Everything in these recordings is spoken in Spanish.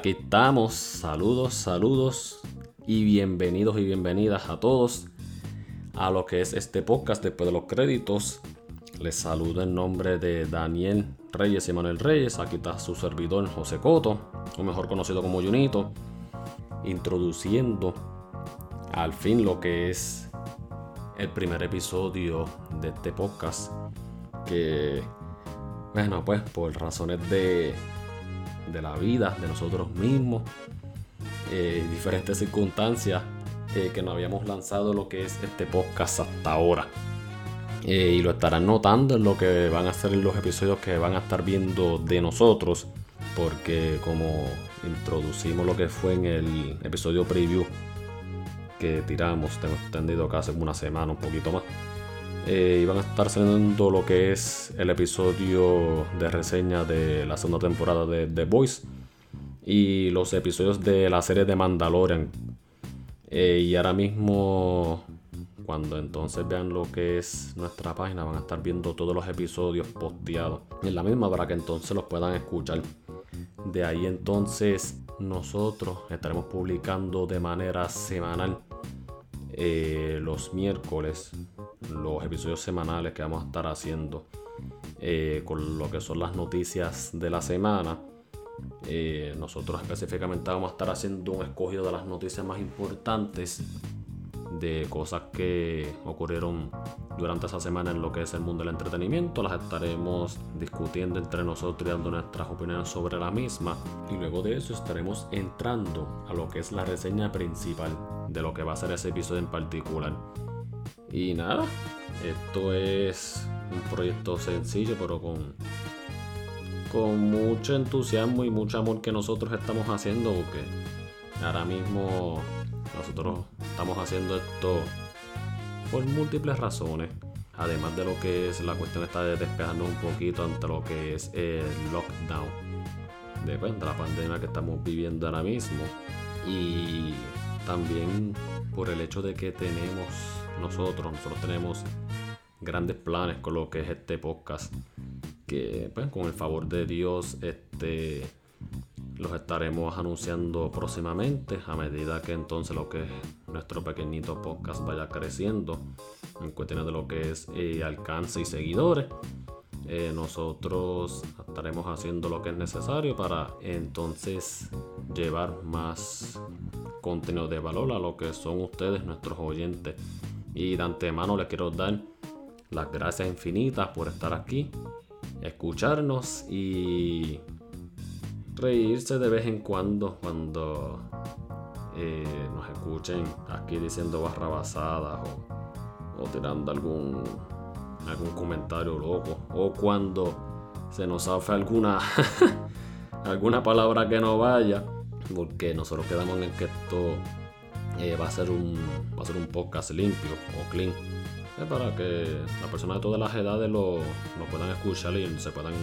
aquí estamos. Saludos, saludos y bienvenidos y bienvenidas a todos a lo que es este podcast después de los créditos. Les saludo en nombre de Daniel Reyes y Manuel Reyes. Aquí está su servidor José Coto, o mejor conocido como Junito, introduciendo al fin lo que es el primer episodio de este podcast. Que, bueno, pues por razones de de la vida, de nosotros mismos, eh, diferentes circunstancias eh, que nos habíamos lanzado lo que es este podcast hasta ahora. Eh, y lo estarán notando en lo que van a ser los episodios que van a estar viendo de nosotros, porque como introducimos lo que fue en el episodio preview que tiramos, tengo entendido que hace una semana, un poquito más. Eh, iban a estar saliendo lo que es el episodio de reseña de la segunda temporada de The Voice y los episodios de la serie de Mandalorian. Eh, y ahora mismo, cuando entonces vean lo que es nuestra página, van a estar viendo todos los episodios posteados en la misma para que entonces los puedan escuchar. De ahí entonces nosotros estaremos publicando de manera semanal eh, los miércoles los episodios semanales que vamos a estar haciendo eh, con lo que son las noticias de la semana. Eh, nosotros específicamente vamos a estar haciendo un escogido de las noticias más importantes de cosas que ocurrieron durante esa semana en lo que es el mundo del entretenimiento. Las estaremos discutiendo entre nosotros y dando nuestras opiniones sobre la misma. Y luego de eso estaremos entrando a lo que es la reseña principal de lo que va a ser ese episodio en particular. Y nada, esto es un proyecto sencillo, pero con, con mucho entusiasmo y mucho amor que nosotros estamos haciendo, porque ahora mismo nosotros estamos haciendo esto por múltiples razones. Además de lo que es la cuestión está de despejarnos un poquito ante lo que es el lockdown. Después de la pandemia que estamos viviendo ahora mismo. Y también por el hecho de que tenemos nosotros, nosotros tenemos grandes planes con lo que es este podcast. Que pues, con el favor de Dios, este los estaremos anunciando próximamente a medida que entonces lo que es nuestro pequeñito podcast vaya creciendo en cuestiones de lo que es eh, alcance y seguidores. Eh, nosotros estaremos haciendo lo que es necesario para entonces llevar más contenido de valor a lo que son ustedes, nuestros oyentes. Y de antemano les quiero dar las gracias infinitas por estar aquí, escucharnos y reírse de vez en cuando cuando eh, nos escuchen aquí diciendo barrabasadas o, o tirando algún, algún comentario loco o cuando se nos hace alguna alguna palabra que no vaya porque nosotros quedamos en que esto eh, va, a ser un, va a ser un podcast limpio o clean. para que las personas de todas las edades lo, lo, puedan escuchar y se puedan,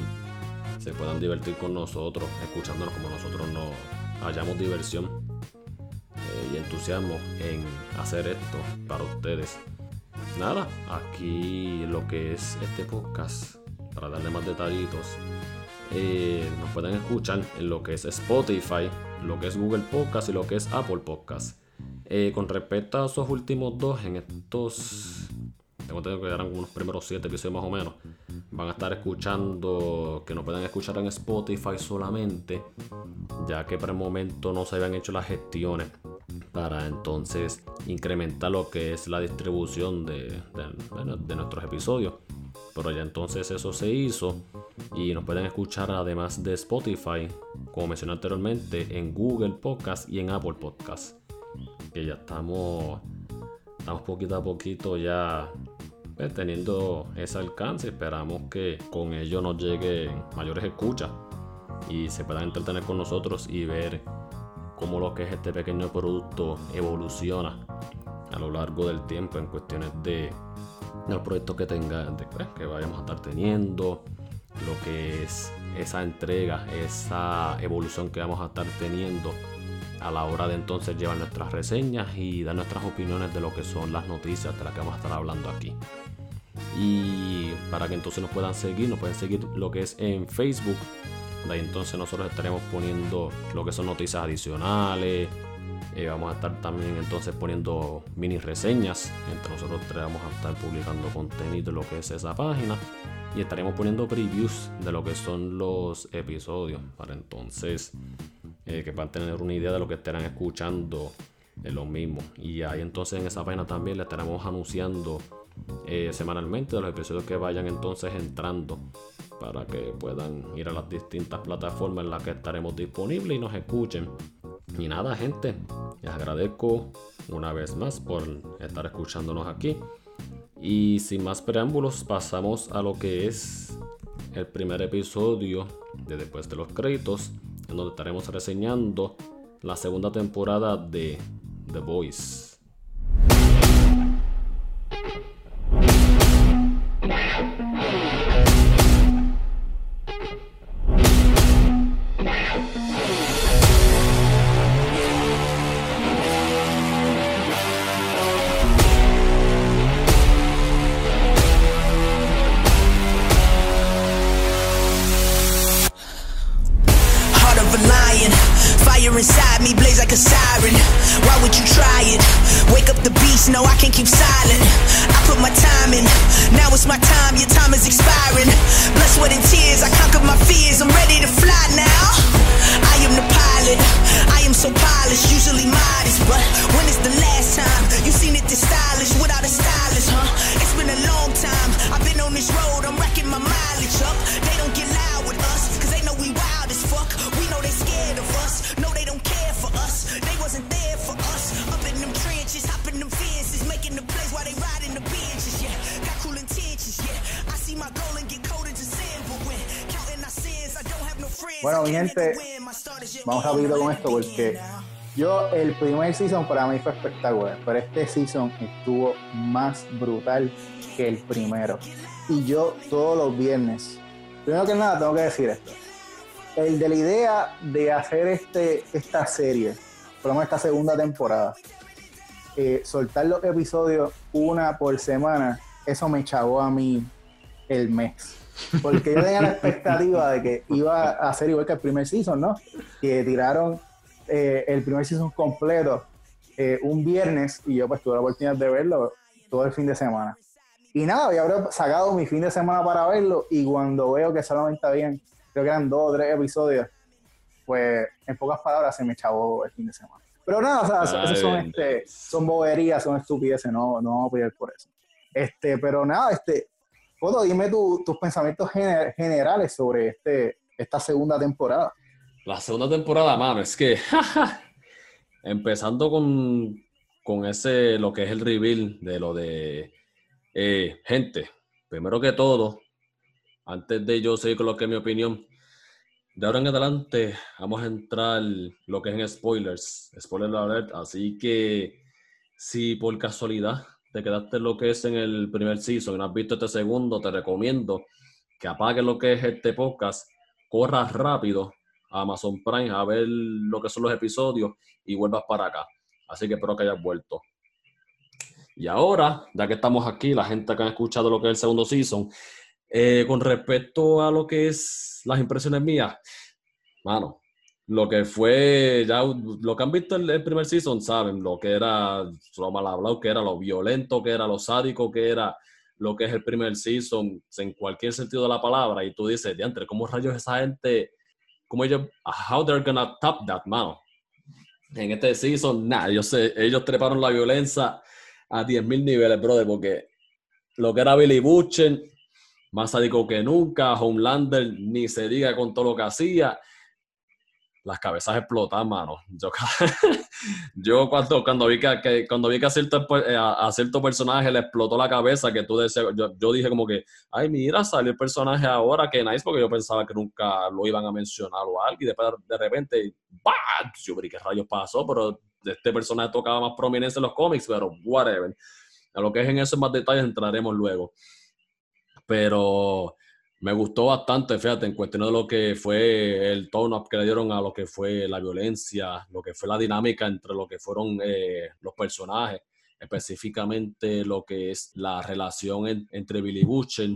se puedan divertir con nosotros, escuchándonos como nosotros nos hallamos diversión eh, y entusiasmo en hacer esto para ustedes. Nada, aquí lo que es este podcast, para darle más detallitos, eh, nos pueden escuchar en lo que es Spotify, lo que es Google Podcast y lo que es Apple Podcast. Eh, con respecto a esos últimos dos, en estos, tengo entendido que eran unos primeros siete episodios más o menos, van a estar escuchando, que no puedan escuchar en Spotify solamente, ya que por el momento no se habían hecho las gestiones para entonces incrementar lo que es la distribución de, de nuestros episodios. Pero ya entonces eso se hizo y nos pueden escuchar además de Spotify, como mencioné anteriormente, en Google Podcast y en Apple Podcast que ya estamos, estamos poquito a poquito ya pues, teniendo ese alcance. Esperamos que con ello nos lleguen mayores escuchas y se puedan entretener con nosotros y ver cómo lo que es este pequeño producto evoluciona a lo largo del tiempo en cuestiones de, los proyectos que tenga, pues, que vayamos a estar teniendo, lo que es esa entrega, esa evolución que vamos a estar teniendo a la hora de entonces llevar nuestras reseñas y dar nuestras opiniones de lo que son las noticias de las que vamos a estar hablando aquí. Y para que entonces nos puedan seguir, nos pueden seguir lo que es en Facebook De ahí entonces nosotros estaremos poniendo lo que son noticias adicionales. Eh, vamos a estar también entonces poniendo mini reseñas. Entre nosotros vamos a estar publicando contenido de lo que es esa página. Y estaremos poniendo previews de lo que son los episodios. Para entonces eh, que a tener una idea de lo que estarán escuchando en lo mismo. Y ahí entonces en esa página también le estaremos anunciando eh, semanalmente de los episodios que vayan entonces entrando para que puedan ir a las distintas plataformas en las que estaremos disponibles y nos escuchen. Y nada, gente, les agradezco una vez más por estar escuchándonos aquí. Y sin más preámbulos, pasamos a lo que es el primer episodio de Después de los Créditos, en donde estaremos reseñando la segunda temporada de The Voice. Vamos rápido con esto porque yo el primer season para mí fue espectacular, pero este season estuvo más brutal que el primero. Y yo todos los viernes, primero que nada tengo que decir esto el de la idea de hacer este, esta serie, por lo menos esta segunda temporada, eh, soltar los episodios una por semana, eso me chavó a mí el mes. Porque yo tenía la expectativa de que iba a ser igual que el primer season, ¿no? Que tiraron eh, el primer season completo eh, un viernes y yo pues tuve la oportunidad de verlo todo el fin de semana. Y nada, había sacado mi fin de semana para verlo y cuando veo que solamente habían creo que eran dos o tres episodios, pues en pocas palabras se me echó el fin de semana. Pero nada, o sea, son, este, son boberías, son estupideces, no, no vamos a pedir por eso. Este, pero nada, este, Foto, dime tus pensamientos generales sobre este, esta segunda temporada. La segunda temporada, mano, es que empezando con, con ese, lo que es el reveal de lo de eh, gente, primero que todo, antes de yo seguir con lo que es mi opinión, de ahora en adelante vamos a entrar lo que es en spoilers, spoiler alert, así que si por casualidad te quedaste lo que es en el primer season no has visto este segundo, te recomiendo que apagues lo que es este podcast, corras rápido a Amazon Prime a ver lo que son los episodios y vuelvas para acá. Así que espero que hayas vuelto. Y ahora, ya que estamos aquí, la gente que ha escuchado lo que es el segundo season, eh, con respecto a lo que es las impresiones mías, mano, lo que fue, ya lo que han visto en el primer season, saben lo que era, lo mal hablado que era, lo violento que era, lo sádico que era, lo que es el primer season, en cualquier sentido de la palabra, y tú dices, diantre, ¿cómo rayos esa gente, cómo ellos, how they're gonna top that, mano? En este season, nada, ellos, ellos treparon la violencia a 10.000 niveles, brother, porque lo que era Billy Butcher, más sádico que nunca, Homelander ni se diga con todo lo que hacía. Las cabezas explotan, mano. Yo, yo cuando, cuando vi que, cuando vi que a cierto, eh, a, cierto, personaje le explotó la cabeza, que tú deseas, yo, dije como que, ay, mira, salió el personaje ahora, que nice, porque yo pensaba que nunca lo iban a mencionar o algo, y después de repente, ¡bah! Yo vi qué rayos pasó, pero este personaje tocaba más prominencia en los cómics, pero whatever. A lo que es en esos más detalles entraremos luego pero me gustó bastante, fíjate, en cuestión de lo que fue el tone up que le dieron a lo que fue la violencia, lo que fue la dinámica entre lo que fueron eh, los personajes, específicamente lo que es la relación entre Billy Butcher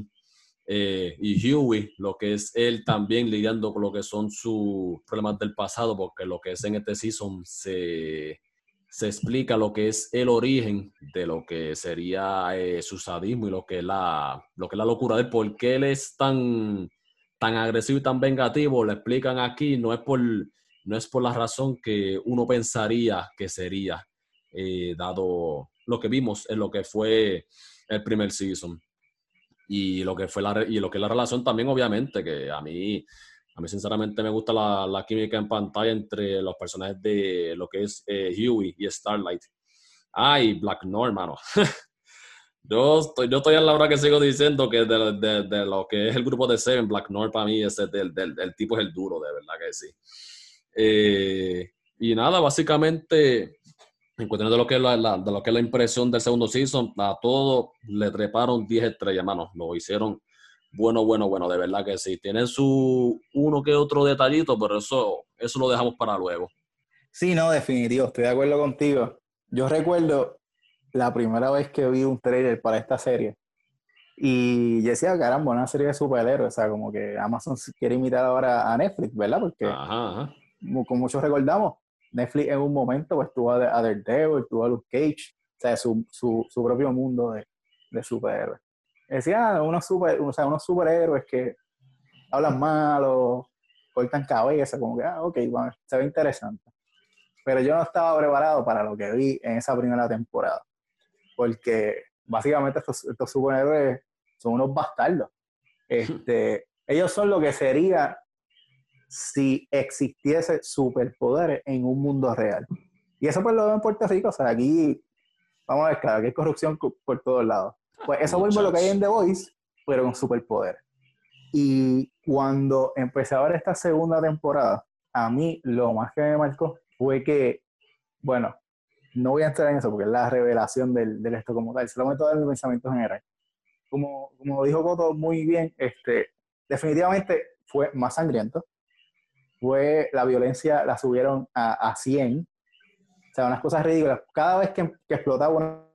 eh, y Huey, lo que es él también lidiando con lo que son sus problemas del pasado, porque lo que es en este season se, se explica lo que es el origen de lo que sería eh, su sadismo y lo que es la, lo que es la locura de por qué él es tan, tan agresivo y tan vengativo, lo explican aquí, no es por, no es por la razón que uno pensaría que sería, eh, dado lo que vimos en lo que fue el primer season. Y lo que fue la, y lo que la relación también, obviamente, que a mí, a mí sinceramente me gusta la, la química en pantalla entre los personajes de lo que es eh, Huey y Starlight. Ay, Black Noir, mano. yo, estoy, yo estoy a la hora que sigo diciendo que de, de, de, lo que es el grupo de Seven, Black Noir para mí ese del, del, del tipo es el duro, de verdad que sí. Eh, y nada, básicamente en cuestión de lo que es la, de lo que es la impresión del segundo season, a todo le treparon 10 estrellas, mano. Lo hicieron bueno, bueno, bueno, de verdad que sí. Tienen su uno que otro detallito, pero eso, eso lo dejamos para luego. Sí, no, definitivo, estoy de acuerdo contigo. Yo recuerdo la primera vez que vi un trailer para esta serie. Y yo decía, caramba, una serie de superhéroes, o sea, como que Amazon quiere imitar ahora a Netflix, ¿verdad? Porque, como muchos recordamos, Netflix en un momento pues tuvo a, Daredevil, tuvo a Luke Cage, o sea, su, su, su propio mundo de, de superhéroes. Decía, ah, unos, super, o sea, unos superhéroes que hablan mal o cortan cabeza, como que, ah, ok, bueno, se ve interesante. Pero yo no estaba preparado para lo que vi en esa primera temporada, porque básicamente estos, estos superhéroes son unos bastardos. Este, ellos son lo que sería si existiese superpoderes en un mundo real. Y eso pues lo veo en Puerto Rico, o sea, aquí, vamos a ver, claro, que hay corrupción por todos lados. Pues eso vuelve lo que hay en The Voice, pero con superpoderes. Y cuando empecé a ver esta segunda temporada, a mí lo más que me marcó fue que, bueno, no voy a entrar en eso porque es la revelación del, del esto como tal, solamente todo mi pensamiento general. Como, como dijo Coto muy bien, este, definitivamente fue más sangriento, fue la violencia la subieron a, a 100. O sea, unas cosas ridículas. Cada vez que, que explotaba una...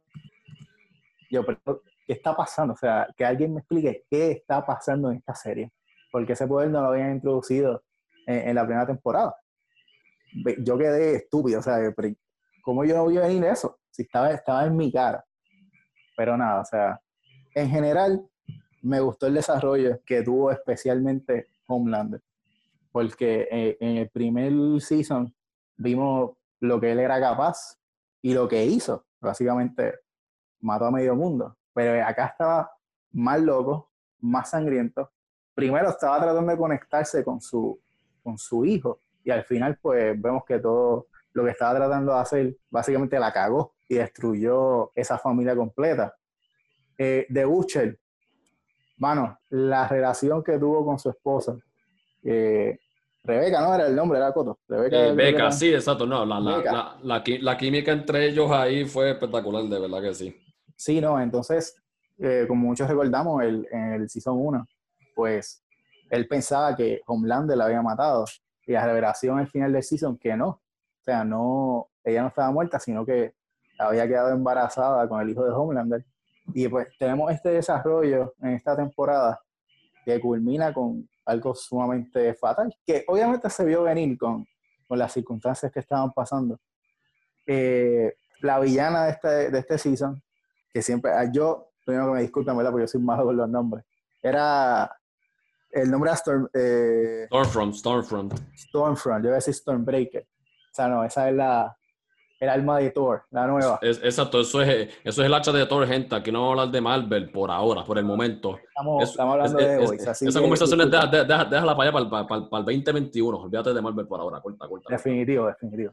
Yo, pero, ¿qué está pasando? O sea, que alguien me explique qué está pasando en esta serie. Porque ese poder no lo habían introducido en, la primera temporada. Yo quedé estúpido, o sea, ¿cómo yo no vi venir eso? Si estaba, estaba en mi cara. Pero nada, o sea, en general me gustó el desarrollo que tuvo especialmente Homelander porque eh, en el primer season vimos lo que él era capaz y lo que hizo. Básicamente mató a medio mundo. Pero acá estaba más loco, más sangriento. Primero estaba tratando de conectarse con su, con su hijo y al final pues vemos que todo lo que estaba tratando de hacer básicamente la cagó y destruyó esa familia completa. Eh, de Butcher, mano, la relación que tuvo con su esposa, eh, Rebeca, ¿no? Era el nombre, era Coto. Rebeca, sí, exacto. No, la, la, la, la, química entre ellos ahí fue espectacular, de verdad que sí. Sí, no, entonces, eh, como muchos recordamos, el, en el Season 1, pues él pensaba que Homelander la había matado. Y la revelación al final del Season que no. O sea, no, ella no estaba muerta, sino que había quedado embarazada con el hijo de Homelander. Y pues tenemos este desarrollo en esta temporada que culmina con algo sumamente fatal, que obviamente se vio venir con, con las circunstancias que estaban pasando. Eh, la villana de este, de este season, que siempre, ah, yo, primero que me disculpen, ¿verdad? Porque yo soy malo con los nombres, era, el nombre era Storm, eh, Stormfront, Stormfront. Stormfront, yo iba a decir Stormbreaker. O sea, no, esa es la, el alma de Thor, la nueva. exacto, eso es, eso es el hacha de Thor, gente. Aquí no vamos a hablar de Marvel por ahora, por el momento. Estamos, hablando de Voice. esa conversación es, déjala, para allá, para, para, para, el 2021. Olvídate de Marvel por ahora, corta, corta. Definitivo, definitivo.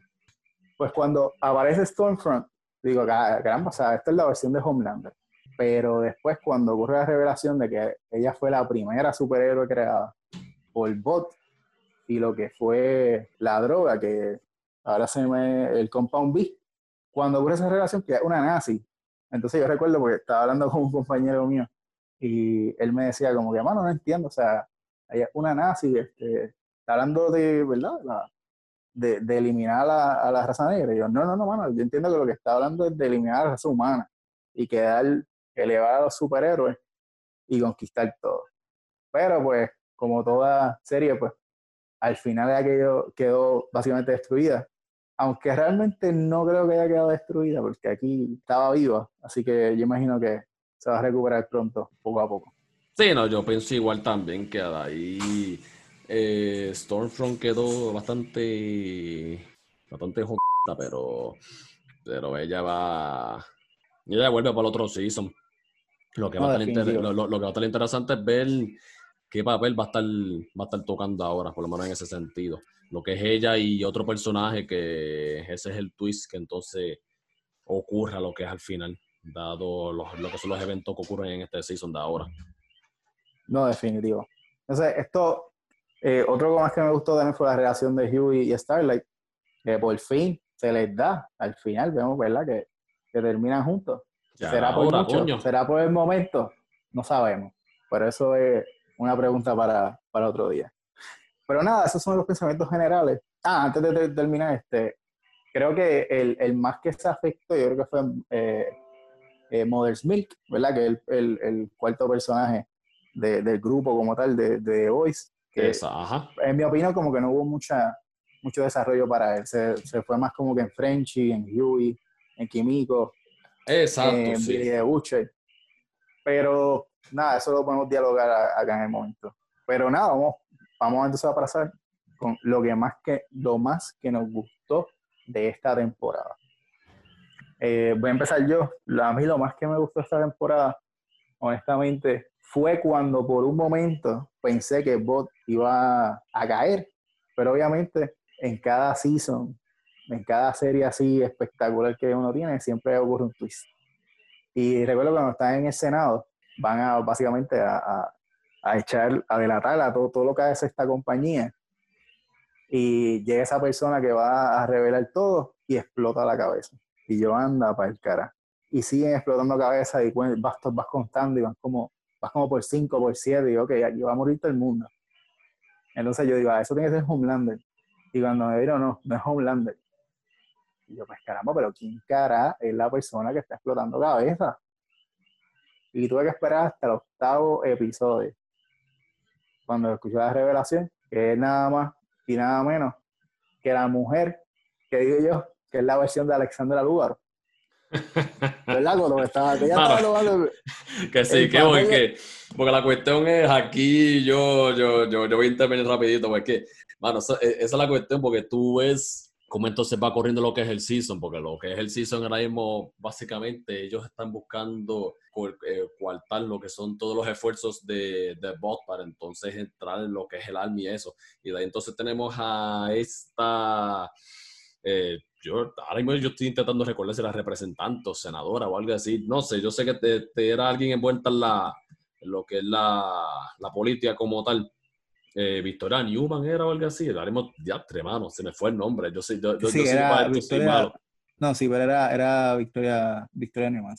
Pues cuando aparece Stormfront, digo, caramba, o sea, esta es la versión de Homelander. Pero después, cuando ocurre la revelación de que ella fue la primera superhéroe creada por Bot y lo que fue la droga que ahora se me el Compound B, cuando ocurre esa relación que es una nazi. Entonces yo recuerdo porque estaba hablando con un compañero mío y él me decía como que, mano, no entiendo, o sea, ella es una nazi, este, está hablando de, ¿verdad? De, de, eliminar a, la raza negra. Y yo, no, no, no, mano, yo entiendo que lo que está hablando es de eliminar a la raza humana y quedar, elevar a los superhéroes y conquistar todo. Pero pues, como toda serie, pues al final aquello quedó básicamente destruida. Aunque realmente no creo que haya quedado destruida, porque aquí estaba viva, así que yo imagino que se va a recuperar pronto, poco a poco. Sí, no, yo pienso igual también que ahí eh, Stormfront quedó bastante, bastante jodida, pero, pero ella va, ella vuelve para el otro season. Lo que, va a estar lo, que va a estar interesante es ver qué papel va a estar, va a estar tocando ahora, por lo menos en ese sentido. Lo que es ella y otro personaje, que ese es el twist que entonces ocurra lo que es al final, dado los, lo que son los eventos que ocurren en este season de ahora. No, definitivo. Entonces, esto, eh, otro más que me gustó también fue la relación de Huey y Starlight, que por fin se les da, al final vemos, ¿verdad? Que, que terminan juntos. ¿Será por mucho? ¿Será por el momento? No sabemos. Por eso es una pregunta para, para otro día. Pero nada, esos son los pensamientos generales. Ah, antes de, terminar, este, creo que el, el, más que se afectó, yo creo que fue eh, eh, Mother's Milk, ¿verdad? Que es el, el, cuarto personaje de, del grupo como tal de, de Voice. Que ajá. En mi opinión, como que no hubo mucha, mucho desarrollo para él. Se, se fue más como que en Frenchy, en Huey, en Kimiko. Exacto, en sí. de Pero nada, eso lo podemos dialogar acá en el momento. Pero nada, vamos, vamos entonces a pasar con lo que más que lo más que nos gustó de esta temporada. Eh, voy a empezar yo. A mí lo más que me gustó esta temporada, honestamente, fue cuando por un momento pensé que Bot iba a caer, pero obviamente en cada season, en cada serie así espectacular que uno tiene, siempre ocurre un twist. Y recuerdo cuando están en el Senado, van a básicamente a, a, echar, a delatar a todo, todo lo que hace esta compañía. Y llega esa persona que va a revelar todo y explota la cabeza. Y yo anda para el cara. Y siguen explotando cabeza y vas, vas contando y van como, vas como por 5, por 7 y ok, aquí va a morir todo el mundo. Entonces yo digo, ah, eso tiene que ser Homelander. Y cuando me dijeron, no, no es Homelander. Y yo, pues caramba, pero ¿quién cara es la persona que está explotando cabeza? y tuve que esperar hasta el octavo episodio cuando escuché la revelación, que es nada más y nada menos que la mujer que digo yo, que es la versión de Alexandra Lúgaro. ¿Verdad? Cuando estaba, que estaba Que sí, que voy, que. Porque la cuestión es aquí, yo, yo, yo, yo voy a intervenir rapidito, porque, bueno, esa, esa es la cuestión, porque tú ves cómo entonces va corriendo lo que es el season, porque lo que es el season ahora mismo, básicamente ellos están buscando eh, coartar lo que son todos los esfuerzos de, de bot para entonces entrar en lo que es el army y eso. Y de ahí entonces tenemos a esta... Eh, yo ahora mismo yo estoy intentando recordar si era representante o senadora o algo así. No sé, yo sé que te, era alguien envuelta en, la, en lo que es la, la política como tal eh, Victoria Newman era o algo así. Haremos ya, mano, se me fue el nombre. Yo, sí, yo, sí, era Victoria, No, sí, pero era, era Victoria, Victoria Newman.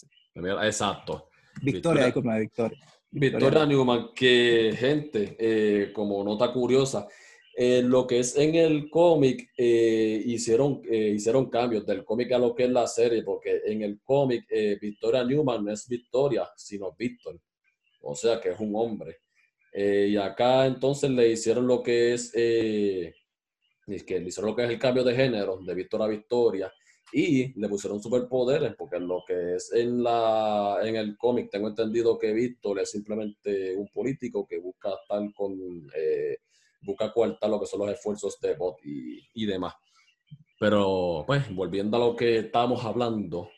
Exacto. Victoria, Victoria, Victoria. Victoria Newman, que gente, eh, como nota curiosa, eh, lo que es en el cómic, eh, hicieron, hicieron cambios del cómic a lo que es la serie, porque en el cómic Victoria Newman no es Victoria, sino Victor. O sea que es un hombre. Eh, y acá entonces le hicieron lo que es, eh, que le hicieron lo que es el cambio de género de Victoria a Victoria y le pusieron superpoderes porque lo que es en, la, en el cómic tengo entendido que Victor es simplemente un político que busca estar con, eh, busca coartar lo que son los esfuerzos de bot y, y demás. Pero pues volviendo a lo que estábamos hablando,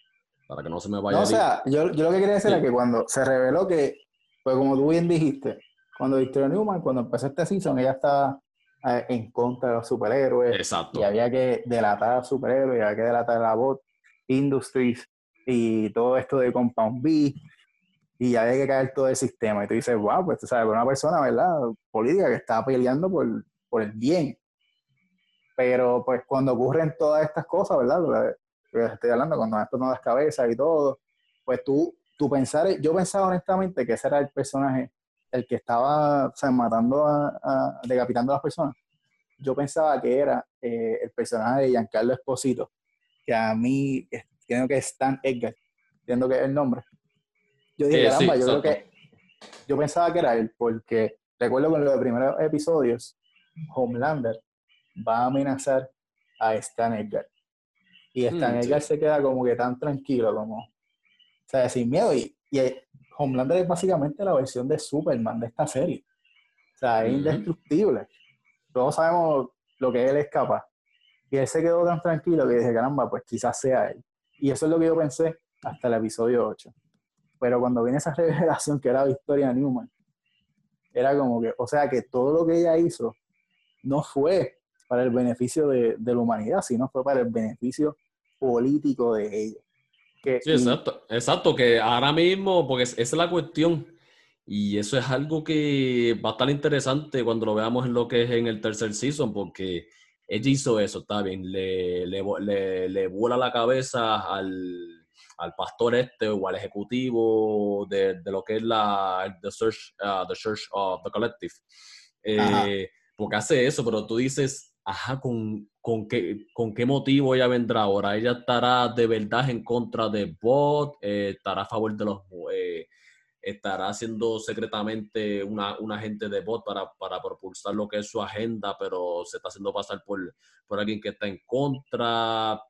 para que no se me vaya. No, o sea, yo, yo, lo que quería decir es que cuando se reveló que, pues como tú bien dijiste, cuando Victoria Newman, cuando empezó este season, ella estaba eh, en contra de los superhéroes. Exacto. Y había que delatar a los superhéroes, y había que delatar a la bot Industries y todo esto de Compound B. Y había que caer todo el sistema. Y tú dices, wow, pues tú sabes, una persona, ¿verdad? Política que está peleando por, por el bien. Pero pues cuando ocurren todas estas cosas, ¿verdad? Lo que, estoy hablando, cuando esto no das cabeza y todo, pues tú, tú pensar, yo pensaba honestamente que ese era el personaje el que estaba matando a, decapitando a las personas, yo pensaba que era eh, el personaje de Giancarlo Esposito, que a mí creo que es Stan Edgar, entiendo que es el nombre. Yo dije, caramba, yo creo que yo pensaba que era él, porque recuerdo que en los primeros episodios, Homelander va a amenazar a Stan Edgar. Y Stan mm, Edgar se queda como que tan tranquilo, como, o sea, sin miedo. Y, y Homelander es básicamente la versión de Superman de esta serie. O sea, es indestructible. Todos sabemos lo que él es capaz. Y él se quedó tan tranquilo que dije, caramba, pues quizás sea él. Y eso es lo que yo pensé hasta el episodio 8. Pero cuando viene esa revelación que era Victoria Newman, era como que, o sea, que todo lo que ella hizo no fue para el beneficio de, la humanidad, sino fue para el beneficio político de ella. sí, exacto, exacto, que ahora mismo, porque esa es la cuestión, y eso es algo que va a estar interesante cuando lo veamos en lo que es en el tercer season, porque ella hizo eso, está bien, le, le, le, vuela la cabeza al, al, pastor este o al ejecutivo de, de lo que es la the Church, uh, the Church of the Collective. Eh, porque hace eso, pero tú dices, ajá, ¿con, con, qué, ¿con qué motivo ella vendrá ahora? ¿Ella estará de verdad en contra de Bot? Eh, ¿Estará a favor de los... Eh, estará haciendo secretamente una, un agente de bot para, para, propulsar lo que es su agenda, pero se está haciendo pasar por, por alguien que está en contra,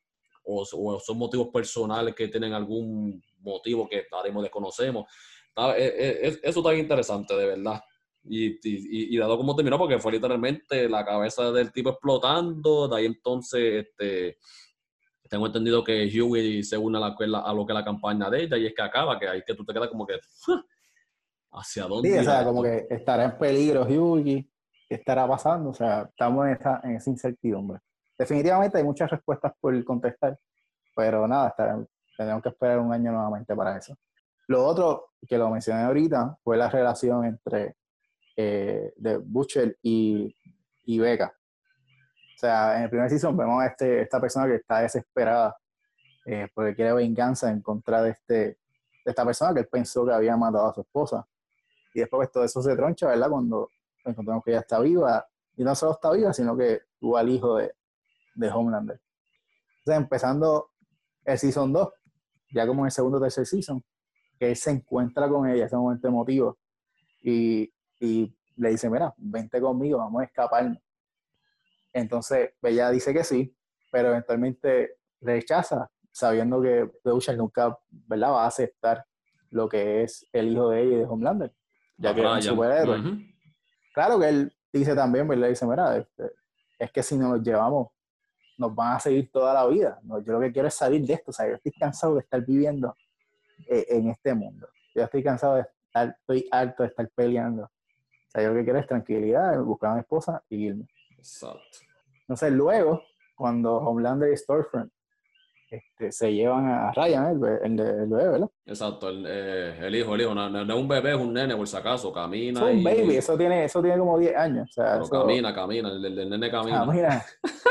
o, son motivos personales que tienen algún motivo que estaremos desconocemos. Eh, eh, eso está interesante, de verdad. Y, y, y, dado como terminó, porque fue literalmente la cabeza del tipo explotando, de ahí entonces este, tengo entendido que Huey se une a, la, a lo que es la campaña de ella y es que acaba, que ahí que tú te quedas como que hacia dónde. Sí, o sea, como que estará en peligro Huey, ¿qué estará pasando? O sea, estamos en esa, en esa incertidumbre. Definitivamente hay muchas respuestas por contestar, pero nada, tenemos que esperar un año nuevamente para eso. Lo otro que lo mencioné ahorita fue la relación entre eh, de Butcher y, y. O sea, en el primer season vemos a este, esta persona que está desesperada eh, porque quiere venganza en contra de, este, de esta persona que él pensó que había matado a su esposa. Y después pues, todo eso se troncha, ¿verdad? Cuando encontramos que ella está viva, y no solo está viva, sino que tuvo al hijo de, de Homelander. Entonces, empezando el season 2, ya como en el segundo o tercer season, que él se encuentra con ella, ese momento emotivo, y, y le dice, mira, vente conmigo, vamos a escaparnos. Entonces, ella dice que sí, pero eventualmente rechaza, sabiendo que Butcher nunca ¿verdad? va a aceptar lo que es el hijo de ella y de Homelander, ya que es un superhéroe. Claro que él dice también, ¿verdad? Dice, mira, este, es que si nos llevamos, nos van a seguir toda la vida. Yo lo que quiero es salir de esto, o sea, yo estoy cansado de estar viviendo eh, en este mundo. Yo estoy cansado de estar, estoy harto de estar peleando. O sea, yo lo que quiero es tranquilidad, buscar a mi esposa y irme. Exacto. Entonces luego, cuando Homelander y Stormfront este, se llevan a Ryan, el, el, bebé, ¿verdad? Exacto, el, eh, el hijo, el hijo, no, es un bebé, es un nene, por si acaso, camina. Es un baby, eso tiene, eso tiene como 10 años. O sea, camina, camina, el, nene camina. Camina,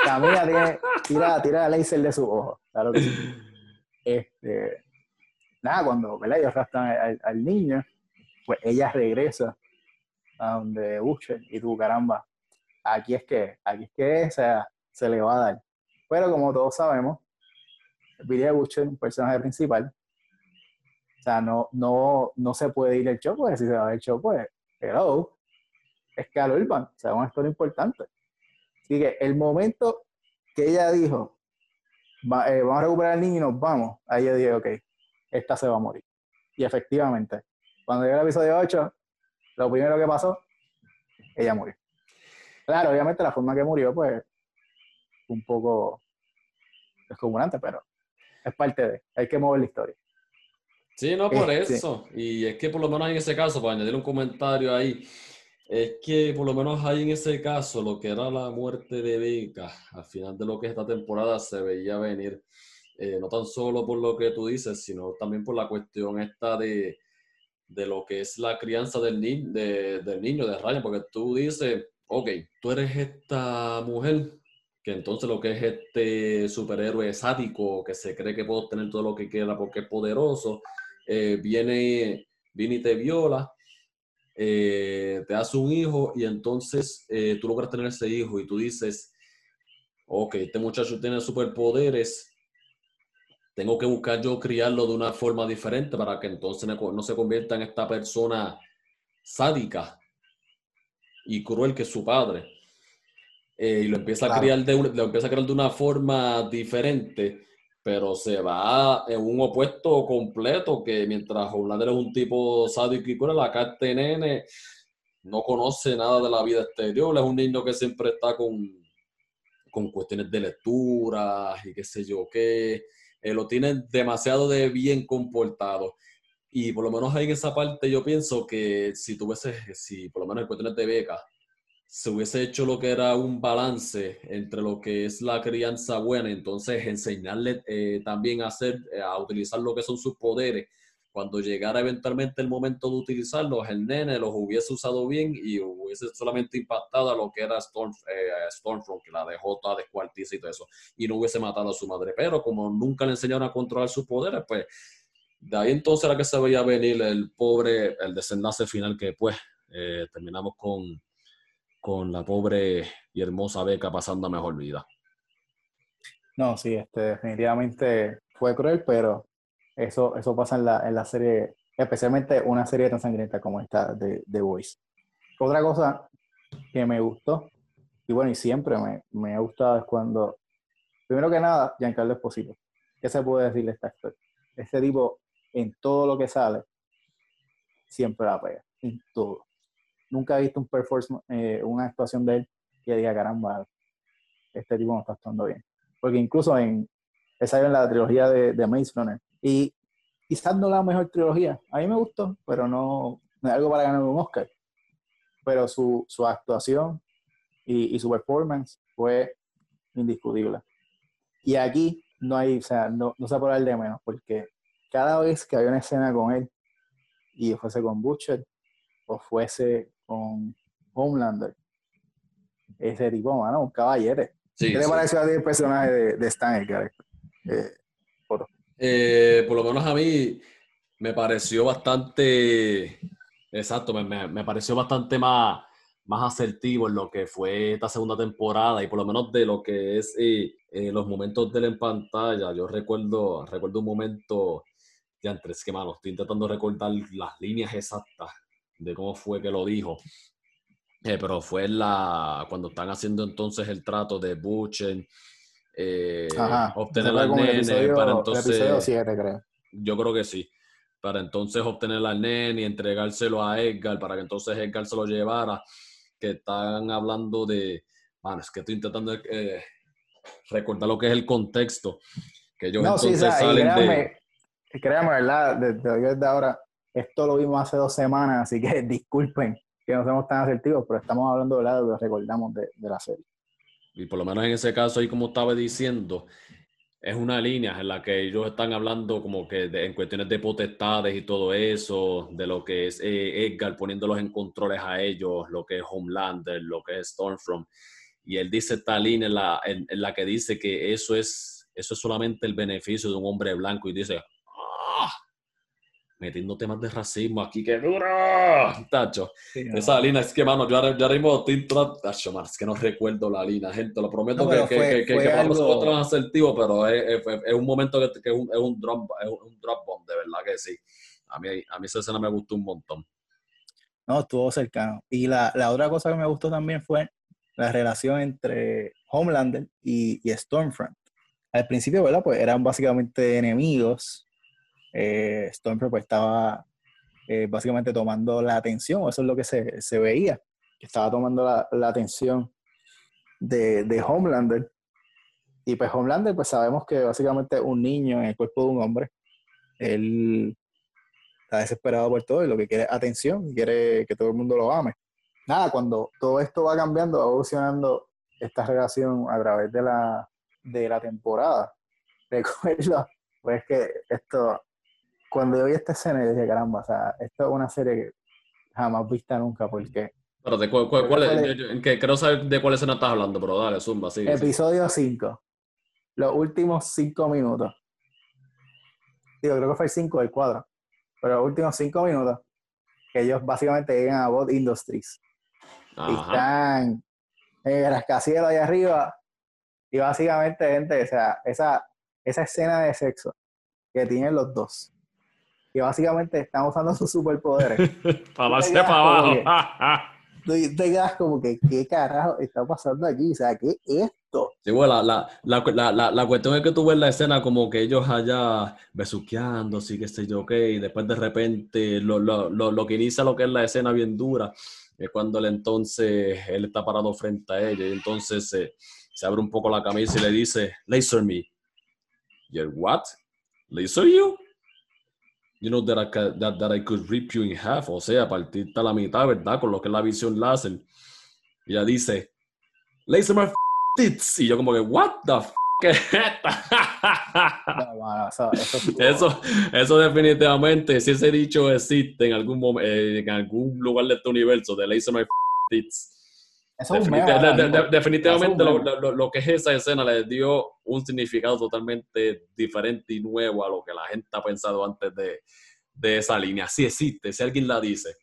camina, tiene, tira, tira el laser de su ojo, claro que sí. Este, nada, cuando ¿verdad? ellos arrastran al, niño, pues ella regresa a donde Butcher y tú, caramba, aquí es que, aquí es que se le va a dar. Pero como todos sabemos, Billy Butcher, un personaje principal, o sea, no, no, no se puede ir el show, porque si se va el show, pues, hello, es al Urban, o sea, una historia importante. Así que el momento que ella dijo, eh, vamos a recuperar al niño y nos vamos, ahí yo dije, ok, esta se va a morir. Y efectivamente, cuando llegó el episodio 8, lo primero que pasó, ella murió. Claro, obviamente la forma que murió, pues, un poco descomunante, pero es parte de, hay que mover la historia. Sí, no por este. eso. Y es que por lo menos en ese caso, para añadir un comentario ahí, es que por lo menos ahí en ese caso, lo que era la muerte de Beca, al final de lo que esta temporada se veía venir, eh, no tan solo por lo que tú dices, sino también por la cuestión esta de, de lo que es la crianza del, ni de, del niño, de Ryan, porque tú dices, ok, tú eres esta mujer que entonces lo que es este superhéroe sádico que se cree que puede obtener todo lo que quiera porque es poderoso, eh, viene, viene y te viola, eh, te hace un hijo y entonces eh, tú logras tener ese hijo y tú dices, ok, este muchacho tiene superpoderes, tengo que buscar yo criarlo de una forma diferente para que entonces no se convierta en esta persona sádica y cruel que su padre. Eh, y lo empieza, a criar de lo empieza a criar de una forma diferente, pero se va en un opuesto completo, que mientras Homelander es un tipo sádico y cruel, acá este nene no conoce nada de la vida exterior, es un niño que siempre está con, con cuestiones de lectura y qué sé yo qué, eh, lo tienen demasiado de bien comportado. Y por lo menos ahí en esa parte yo pienso que si tuviese, si por lo menos en cuestiones de beca, se hubiese hecho lo que era un balance entre lo que es la crianza buena, entonces enseñarle eh, también a hacer, eh, a utilizar lo que son sus poderes. Cuando llegara eventualmente el momento de utilizarlos, el nene los hubiese usado bien y hubiese solamente impactado a lo que era Storm, eh, Stormfront, que la dejó toda descuartizada y todo eso, y no hubiese matado a su madre. Pero como nunca le enseñaron a controlar sus poderes, pues de ahí entonces era que se veía venir el pobre, el desenlace final que pues terminamos con con la pobre y hermosa Beca pasando a mejor vida. No, sí, este, definitivamente fue cruel, pero eso, eso pasa en la, en la serie, especialmente una serie tan sangrienta como esta de The Voice. Otra cosa que me gustó, y bueno, y siempre me, me ha gustado, es cuando, primero que nada, Giancarlo Esposito. ¿Qué se puede decir de esta actor? Este tipo, en todo lo que sale, siempre la pega, en todo nunca he visto un performance, eh, una actuación de él que diga, caramba, este tipo no está actuando bien. Porque incluso en, en la trilogía de, de Maze Runner. Y quizás no la mejor trilogía. A mí me gustó, pero no, es algo para ganar un Oscar. Pero su, su actuación y, y, su performance fue indiscutible. Y aquí no hay, o sea, no, no se puede hablar de menos, porque cada vez que había una escena con él, y fuese con Butcher, o fuese con Homelander. Ese tipo, mano, un caballete. ¿Qué te pareció a ti el personaje de, de Stan Edgar? Eh, eh, por lo menos a mí me pareció bastante, exacto, me, me, pareció bastante más, más asertivo en lo que fue esta segunda temporada y por lo menos de lo que es eh, los momentos de él en pantalla. Yo recuerdo, recuerdo un momento, ya entre que mano, estoy intentando recordar las líneas exactas de cómo fue que lo dijo. Eh, pero fue la cuando están haciendo entonces el trato de Butcher, eh, obtener al nene para entonces. Yo creo que sí. Para entonces obtener al nene y entregárselo a Edgar para que entonces Edgar se lo llevara. Que están hablando de. Bueno, es que estoy intentando eh, recordar lo que es el contexto. Que ellos entonces salen de. Créame, ¿verdad? desde ahora esto lo vimos hace dos semanas, así que disculpen que no seamos tan asertivos, pero estamos hablando de lo que recordamos de, la serie. Y por lo menos en ese caso, y como estaba diciendo, es una línea en la que ellos están hablando como que en cuestiones de potestades y todo eso, de lo que es eh, Edgar poniéndolos en controles a ellos, lo que es Homelander, lo que es Stormfront. Y él dice esta línea en la, en la que dice que eso es, eso es solamente el beneficio de un hombre blanco y dice, metiendo temas de racismo aquí, que duro, tacho. Esa línea es que, mano, yo ahora, mismo tacho, man, es que no recuerdo la línea, gente, lo prometo que, que, que, que, algo... más asertivo, pero es, es, un momento que, es, un, es, un drop, es un drop bomb, de verdad que sí. A mí, a mí esa escena me gustó un montón. No, estuvo cercano. Y la, la otra cosa que me gustó también fue la relación entre Homelander y, y Stormfront. Al principio, ¿verdad? Pues eran básicamente enemigos, eh, pues estaba eh, básicamente tomando la atención, eso es lo que se, se veía, que estaba tomando la, la atención de, de, Homelander. Y pues Homelander, pues sabemos que básicamente un niño en el cuerpo de un hombre, él está desesperado por todo y lo que quiere es atención, quiere que todo el mundo lo ame. Nada, cuando todo esto va cambiando, va evolucionando esta relación a través de la, de la temporada, recuerdo, pues que esto cuando yo vi esta escena, yo dije, caramba, o sea, esto es una serie que jamás vista nunca, porque... Pero de cuál, cuál, es, que quiero saber de cuál escena estás hablando, pero dale, zumba, sí. Episodio 5. Los últimos 5 minutos. Digo, creo que fue el 5 del cuadro. Pero los últimos 5 minutos, que ellos básicamente llegan a Bot Industries. Y están en el rascacielos ahí arriba. Y básicamente, gente, o sea, esa, esa escena de sexo que tienen los dos que básicamente están usando sus superpoderes. para para abajo. te quedas como que, ¿qué carajo está pasando aquí? O sea, ¿qué es esto? Sí, bueno, la, la, la, la, cuestión es que tú ves la escena como que ellos allá besuqueando, sí, que sé yo, qué, y después de repente lo, lo, lo, lo, que inicia lo que es la escena bien dura es cuando él entonces, él está parado frente a ella y entonces se abre un poco la camisa y le dice, laser me. Y el, what? Laser you? You know, that I, could, that, that I could rip you in half, o sea, partirte a la mitad, ¿verdad? Con lo que es la visión láser. Y ella dice, laser my tits. Y yo como que, what the f ¿Qué es eso, eso, definitivamente, si ese dicho existe en algún momento, eh, en algún lugar de este universo, de Laser My Tits, definitivamente lo, lo, que es esa escena le dio un significado totalmente diferente y nuevo a lo que la gente ha pensado antes de, de esa línea. Si existe, si alguien la dice.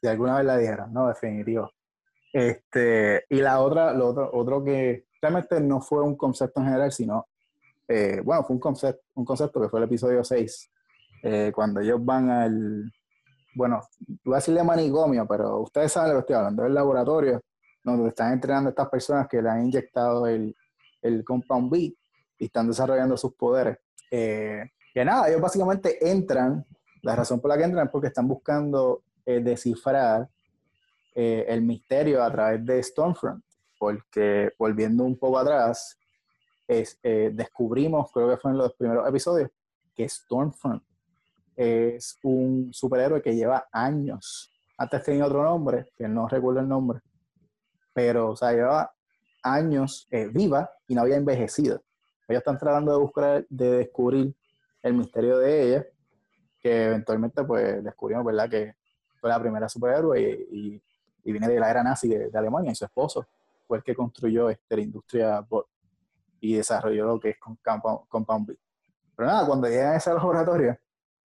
Si alguna vez la dijeron, no, definitivo. Este, y la otra, lo otro, otro que realmente no fue un concepto en general, sino, eh, bueno, fue un concepto, un concepto que fue el episodio 6, eh, cuando ellos van al, bueno, voy a decirle manicomio, pero ustedes saben lo que estoy hablando, el laboratorio donde están entrenando a estas personas que le han inyectado el, el Compound B y están desarrollando sus poderes. Eh, que nada, ellos básicamente entran, la razón por la que entran es porque están buscando eh, descifrar eh, el misterio a través de Stormfront, porque volviendo un poco atrás, es, descubrimos, creo que fue en los primeros episodios, que Stormfront es un superhéroe que lleva años. Antes tenía otro nombre, que no recuerdo el nombre, pero, o sea, llevaba años eh, viva y no había envejecido. Ellos están tratando de buscar, de descubrir el misterio de ella, que eventualmente, pues, descubrimos, ¿verdad?, que fue la primera superhéroe y, y, viene de la era nazi de, Alemania y su esposo fue el que construyó este, la industria bot y desarrolló lo que es Compound, Compound B. Pero nada, cuando llegan a ese laboratorio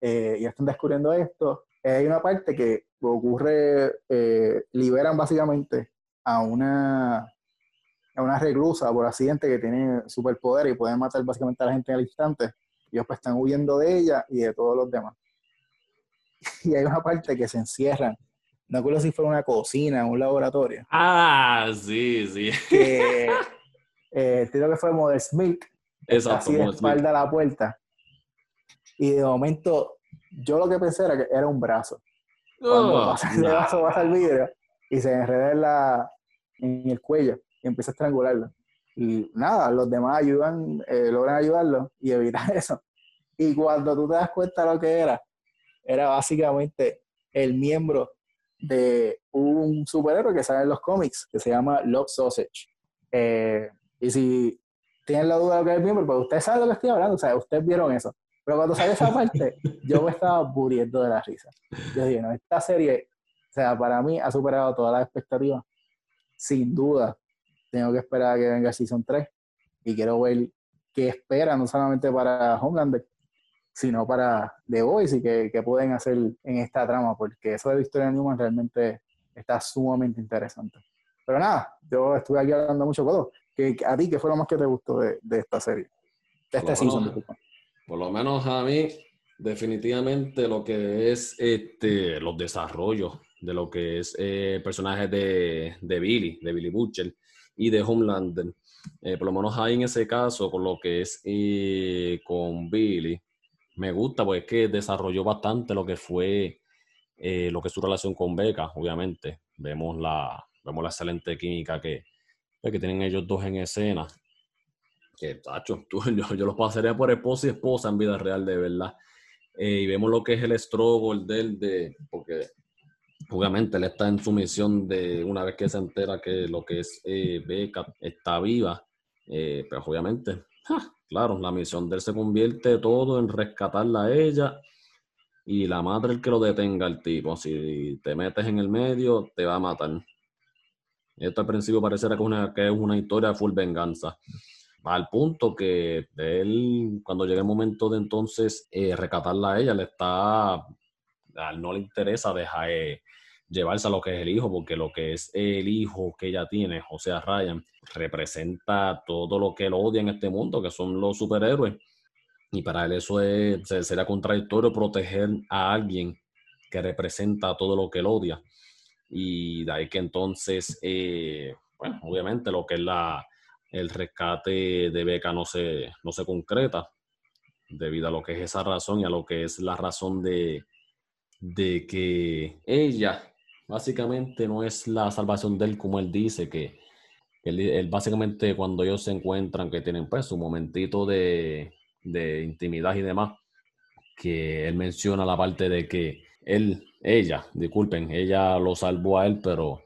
eh, y están descubriendo esto, hay una parte que ocurre, eh, liberan básicamente a una, a una reclusa por accidente que tiene superpoder y puede matar básicamente a la gente en el instante. Ellos pues están huyendo de ella y de todos los demás. Y hay una parte que se encierran. No recuerdo si fue una cocina, un laboratorio. Ah, sí, sí. Que eh, creo que fue Mother Smith. Exacto. Así de espalda a la puerta. Y de momento, yo lo que pensé era que era un brazo. Cuando oh, pasa el brazo, pasa el vidrio y se enreda en, la, en el cuello y empieza a estrangularlo. Y nada, los demás ayudan, eh, logran ayudarlo y evitar eso. Y cuando tú te das cuenta de lo que era, era básicamente el miembro de un superhéroe que sale en los cómics, que se llama Love Sausage. Eh, y si tienen la duda de lo que es el miembro, pues ustedes saben de lo que estoy hablando, o sea, ustedes vieron eso. Pero cuando sale esa parte, yo me estaba muriendo de la risa. Yo dije, no, esta serie o sea, para mí ha superado todas las expectativas. Sin duda, tengo que esperar a que venga el Season 3 y quiero ver qué espera, no solamente para Homelander, sino para The Voice y qué, pueden hacer en esta trama, porque eso de Victoria Newman realmente está sumamente interesante. Pero nada, yo estuve aquí hablando mucho con que ¿A ti qué fue lo más que te gustó de, esta serie? De este season, Por lo menos a mí, definitivamente lo que es este, los desarrollos de lo que es eh, personaje de, de, Billy, de Billy Butcher y de Homelander. Eh, por lo menos ahí en ese caso, con lo que es eh, con Billy, me gusta porque es que desarrolló bastante lo que fue lo que es su relación con Becca, obviamente. Vemos la, vemos la excelente química que, pues, que tienen ellos dos en escena. Que, tacho, yo, yo los pasaría por esposa y esposa en vida real, de verdad. y vemos lo que es el struggle de él, de, porque obviamente él está en su misión de una vez que se entera que lo que es eh, Beca está viva, eh, pues obviamente, claro, la misión de él se convierte todo en rescatarla a ella y la madre el que lo detenga el tipo. Si te metes en el medio, te va a matar. Esto al principio parecerá que, es una historia de full venganza. Al punto que él, cuando llegue el momento de entonces eh, rescatarla a ella, le está no le interesa dejar eh, llevarse a lo que es el hijo, porque lo que es el hijo que ella tiene, o sea, Ryan, representa todo lo que él odia en este mundo, que son los superhéroes. Y para él eso es, sería contradictorio proteger a alguien que representa todo lo que él odia. y de ahí que entonces, eh, bueno, obviamente lo que es la, el rescate de Beca no se, no se concreta debido a lo que es esa razón y a lo que es la razón de, de que ella básicamente no es la salvación de él como él dice, que él, básicamente cuando ellos se encuentran, que tienen pues su momentito de, de intimidad y demás, que él menciona la parte de que él, ella, disculpen, ella lo salvó a él, pero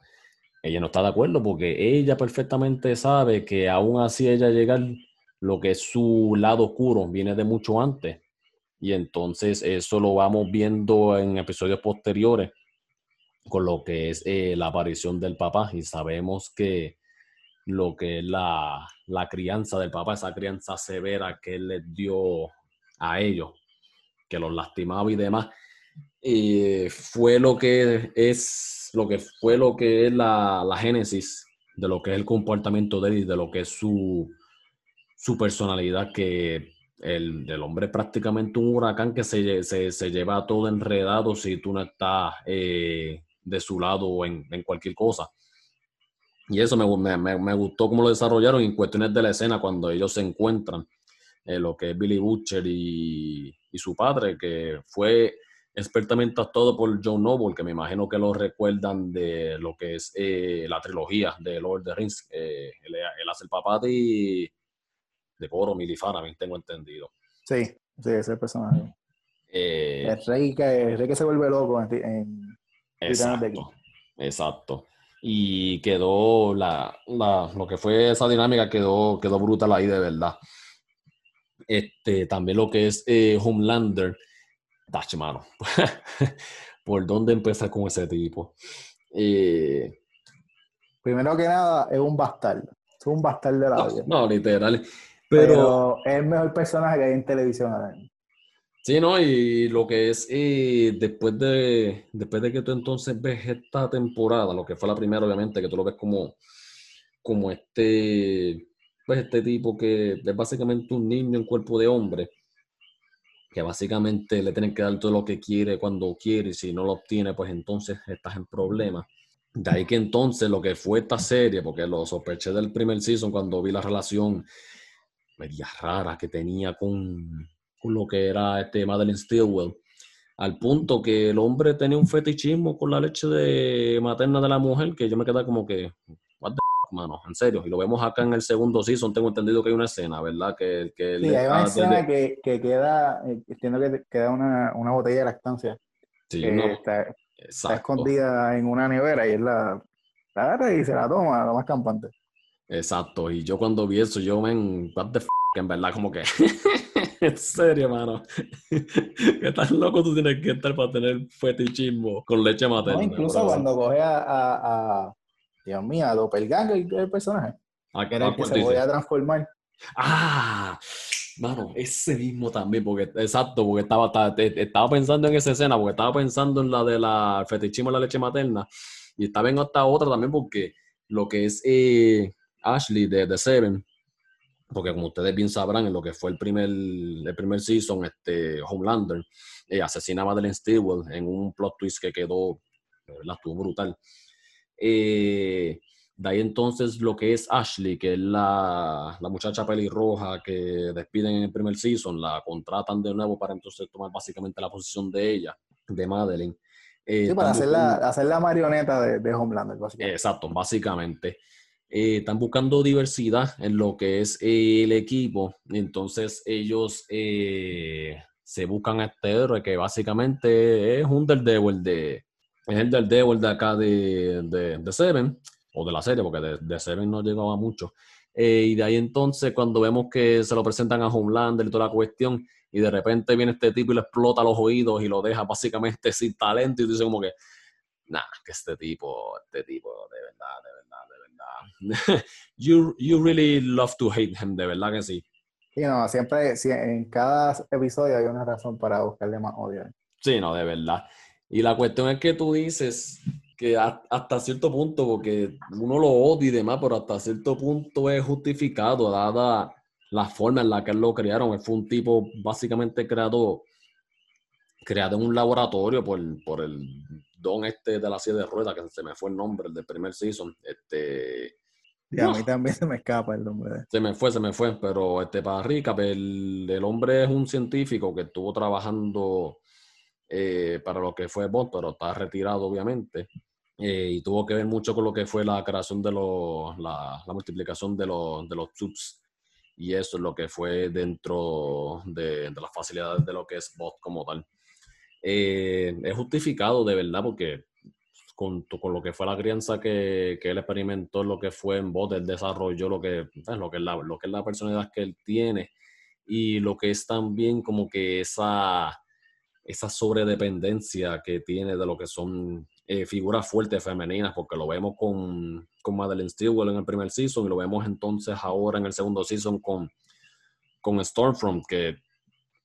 ella no está de acuerdo porque ella perfectamente sabe que aún así ella llega lo que es su lado oscuro viene de mucho antes. Y entonces eso lo vamos viendo en episodios posteriores con lo que es eh, la aparición del papá y sabemos que lo que es la, la crianza del papá, esa crianza severa que él les dio a ellos, que los lastimaba y demás, y fue lo que es lo que fue lo que es la, génesis de lo que es el comportamiento de él y de lo que es su, su personalidad, que el del hombre es prácticamente un huracán que se, se, lleva todo enredado si tú no estás eh, de su lado en, en, cualquier cosa. Y eso me, me, me, gustó cómo lo desarrollaron en cuestiones de la escena cuando ellos se encuentran, eh, lo que es Billy Butcher y, y su padre, que fue expertamente actuado por John Noble, que me imagino que lo recuerdan de lo que es eh, la trilogía de Lord of the Rings. Eh, él, hace el papá de, de Boromir y Faramir, tengo entendido. Sí, sí, ese personaje. Eh, el, rey que, rey que se vuelve loco en, exacto, exacto. Y quedó la, la, lo que fue esa dinámica quedó, quedó brutal ahí de verdad. Este, también lo que es Homelander Dash, mano. ¿Por dónde empezar con ese tipo? Eh, Primero que nada, es un bastardo. Es un bastardo de la vida. No, literal. Pero, es el mejor personaje que hay en televisión ahora Sí, ¿no? Y lo que es, eh, después, de, después de que tú entonces ves esta temporada, lo que fue la primera, obviamente, que tú lo ves como, como este, pues este tipo que es básicamente un niño en cuerpo de hombre, que básicamente le tienen que dar todo lo que quiere cuando quiere y si no lo obtiene, pues entonces estás en problemas. De ahí que entonces lo que fue esta serie, porque lo sospeché del primer season cuando vi la relación media rara que tenía con, con lo que era este Madeline Stillwell, al punto que el hombre tenía un fetichismo con la leche de materna de la mujer, que yo me quedé como que, mano, en serio. Y lo vemos acá en el segundo season, tengo entendido que hay una escena, ¿verdad? Que, que sí, hay una escena que, que, queda, eh, entiendo que queda una, una botella de lactancia. Sí, que está, escondida en una nevera y él la, agarra y se la toma, lo más campante. Exacto, y yo cuando vi eso, yo, me what the f que en verdad como que, en serio, mano, que tan loco tú tienes que estar para tener fetichismo con leche materna. incluso cuando coge a, Dios mío, Doppelganger el personaje. Ah, era el que se podía transformar. Ah, mano, ese mismo también, porque exacto, porque estaba, estaba, pensando en esa escena, porque estaba pensando en la de la fetichismo de la leche materna, y estaba en esta otra también, porque lo que es eh, Ashley de The Seven, porque como ustedes bien sabrán, en lo que fue el primer, el primer season, este Homelander eh, asesina a Madeleine Stewart en un plot twist que quedó, la estuvo brutal. Eh, de ahí entonces lo que es Ashley, que es la, la, muchacha pelirroja que despiden en el primer season, la contratan de nuevo para entonces tomar básicamente la posición de ella, de Madeline. Eh, sí, para hacer la, hacer la, marioneta de, de Homelander, básicamente. Exacto, básicamente. Eh, están buscando diversidad en lo que es el equipo. Entonces ellos se buscan a este héroe que básicamente es un Daredevil de, es el del Devil de acá de, de, Seven, o de la serie, porque de, Seven no llegaba mucho. Eh, y de ahí entonces, cuando vemos que se lo presentan a Homelander y toda la cuestión, y de repente viene este tipo y le explota los oídos y lo deja básicamente sin talento, y dice como que, nah, que este tipo, este tipo, de verdad, de verdad. you, you really love to hate him, de verdad que sí. Sí, no, siempre, en cada episodio hay una razón para buscarle más odio. Sí, no, de verdad. Y la cuestión es que tú dices que hasta cierto punto, porque uno lo odia y demás, pero hasta cierto punto es justificado, dada la forma en la que lo crearon. fue un tipo básicamente creado, creado en un laboratorio por, por el don este de la silla de ruedas, que se me fue el nombre, el del primer season, este... Y a mí también se me escapa el nombre. Se me fue, se me fue, pero este, para Rica, el, el hombre es un científico que estuvo trabajando eh, para lo que fue Bond, pero está retirado obviamente. Eh, y tuvo que ver mucho con lo que fue la creación de los, la, la multiplicación de los, de los tubes y eso es lo que fue dentro de, de las facilidades de lo que es bot como tal. Eh, es justificado de verdad porque con, con, lo que fue la crianza que, que, él experimentó, lo que fue en bot, él desarrolló lo que, lo, que es la, lo que es la personalidad que él tiene y lo que es también como que esa, esa sobredependencia que tiene de lo que son eh, figuras fuertes femeninas, porque lo vemos con, con Madeleine Stewart en el primer season y lo vemos entonces ahora en el segundo season con, con Stormfront, que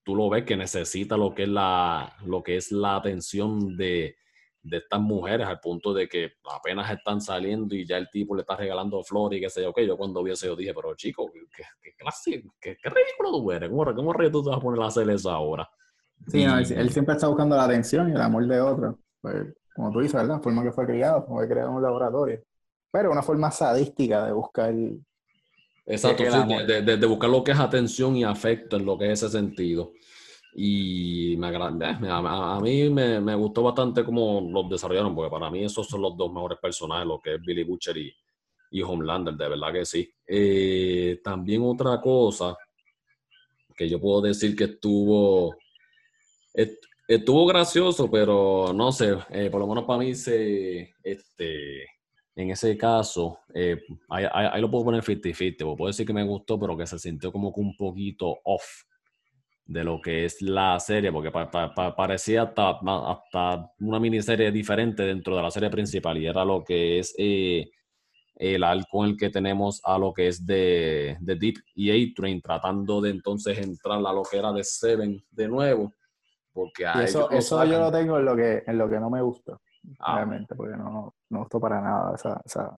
tú lo ves que necesita lo que es la, lo que es la atención de, de estas mujeres al punto de que apenas están saliendo y ya el tipo le está regalando flores y qué sé yo, que yo cuando vi eso yo dije, pero chico, qué, qué clase, qué, qué, ridículo tú eres, ¿cómo, cómo tú te vas a poner a hacer eso ahora? Sí, no, él, él, siempre está buscando la atención y el amor de otro. Pues, como tú dices, ¿verdad? La forma que fue criado, como fue creado en un laboratorio. Pero una forma sadística de buscar. Exacto, sí, de, de, de, buscar lo que es atención y afecto en lo que es ese sentido. Y me agrada, eh, a, a, mí me, me, gustó bastante cómo los desarrollaron, porque para mí esos son los dos mejores personajes, lo que es Billy Butcher y, y Homelander, de verdad que sí. Eh, también otra cosa que yo puedo decir que estuvo Estuvo gracioso, pero no sé, eh, por lo menos para mí, se, este, en ese caso, eh, ahí, ahí, lo puedo poner 50-50, puedo decir que me gustó, pero que se sintió como que un poquito off de lo que es la serie, porque pa, pa, pa, parecía hasta, hasta, una miniserie diferente dentro de la serie principal, y era lo que es eh, el alcohol el que tenemos a lo que es de, de Deep y A-Train, tratando de entonces entrar a lo que era de Seven de nuevo porque eso, eso yo lo tengo en lo que, en lo que no me gusta, ah. realmente, porque no, no gustó para nada esa, esa,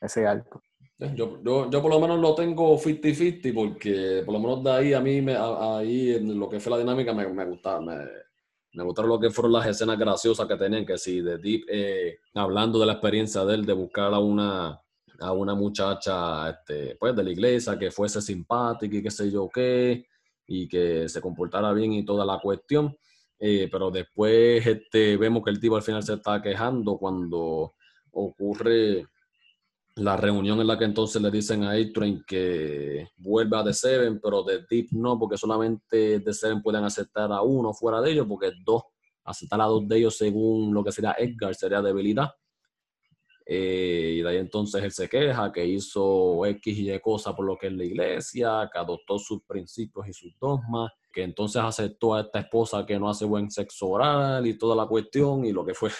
ese alto. Yo, yo, yo, por lo menos lo tengo 50-50 porque por lo menos de ahí a mí, me, ahí en lo que fue la dinámica me, me gustaba, me, me, gustaron lo que fueron las escenas graciosas que tenían, que sí, de Deep, eh, hablando de la experiencia de él, de buscar a una, a una muchacha este, pues, de la iglesia que fuese simpática y qué sé yo qué, y que se comportara bien y toda la cuestión. Eh, pero después este, vemos que el tipo al final se está quejando cuando ocurre la reunión en la que entonces le dicen a A-Train que vuelva de Seven, pero de Deep no, porque solamente de Seven pueden aceptar a uno fuera de ellos, porque dos, aceptar a dos de ellos según lo que sería Edgar sería debilidad. Eh, y de ahí entonces él se queja que hizo X y Y cosas por lo que es la iglesia, que adoptó sus principios y sus dogmas, que entonces aceptó a esta esposa que no hace buen sexo oral y toda la cuestión y lo que fue,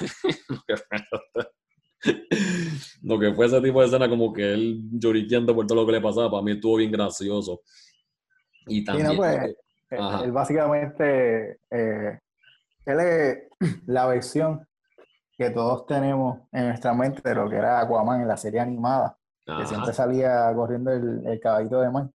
lo que fue, ese tipo de escena como que él lloriqueando por todo lo que le pasaba, para mí estuvo bien gracioso. Y también... Sí, no, pues, él, básicamente, eh, él es la versión que todos tenemos en nuestra mente de lo que era Aquaman en la serie animada, Ajá. que siempre salía corriendo el, el caballito de mar.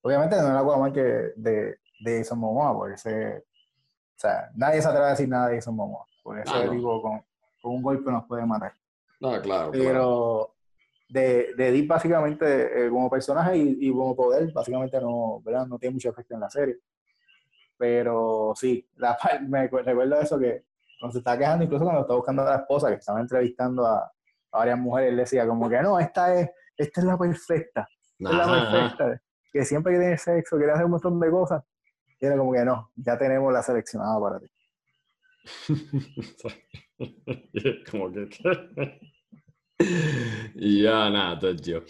Obviamente no era Aquaman que de, de Jason Momoa, porque ese, o sea, nadie se atreve a decir nada de Jason Momoa, porque ese ah, tipo con, con, un golpe nos puede matar. No, claro. Pero claro. de, de Deep básicamente eh, como personaje y, y, como poder, básicamente no, ¿verdad? no tiene mucho efecto en la serie. Pero sí, la, me recuerdo eso que cuando se estaba quejando, incluso cuando estaba buscando a la esposa, que estaba entrevistando a, a varias mujeres, él decía como que no, esta es, esta es la perfecta. Es la perfecta. Que siempre que tiene sexo, quiere hacer un montón de cosas, y como que no, ya tenemos la seleccionada para ti. como que. y ya, nada, tío.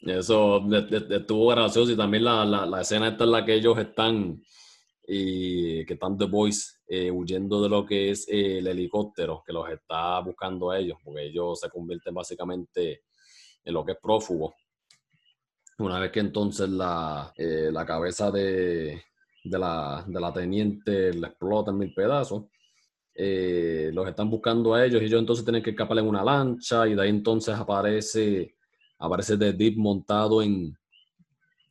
Eso estuvo gracioso y también la, la, la, escena esta en la que ellos están y que están The Boys eh, huyendo de lo que es eh, el helicóptero que los está buscando a ellos, porque ellos se convierten básicamente en lo que es prófugo. Una vez que entonces la, eh, la cabeza de, de la, de la teniente la explota en mil pedazos. Eh, los están buscando a ellos y ellos entonces tienen que escapar en una lancha y de ahí entonces aparece, aparece The Deep montado en,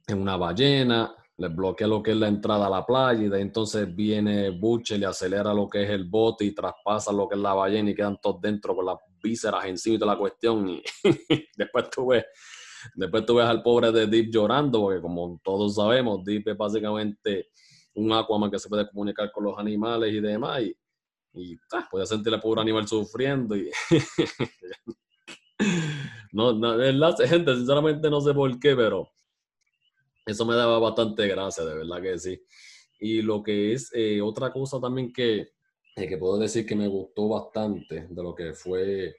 en una ballena les bloquea lo que es la entrada a la playa y de entonces viene Butcher y acelera lo que es el bote y traspasa lo que es la ballena y quedan todos dentro con las vísceras encima de la cuestión y después tú ves después tú ves al pobre de Deep llorando porque como todos sabemos Deep es básicamente un Aquaman que se puede comunicar con los animales y demás y, y ah, puede sentir al pobre animal sufriendo y no, no, gente, sinceramente no sé por qué, pero eso me daba bastante gracia, de verdad que sí. Y lo que es eh, otra cosa también que, eh, que puedo decir que me gustó bastante de lo que fue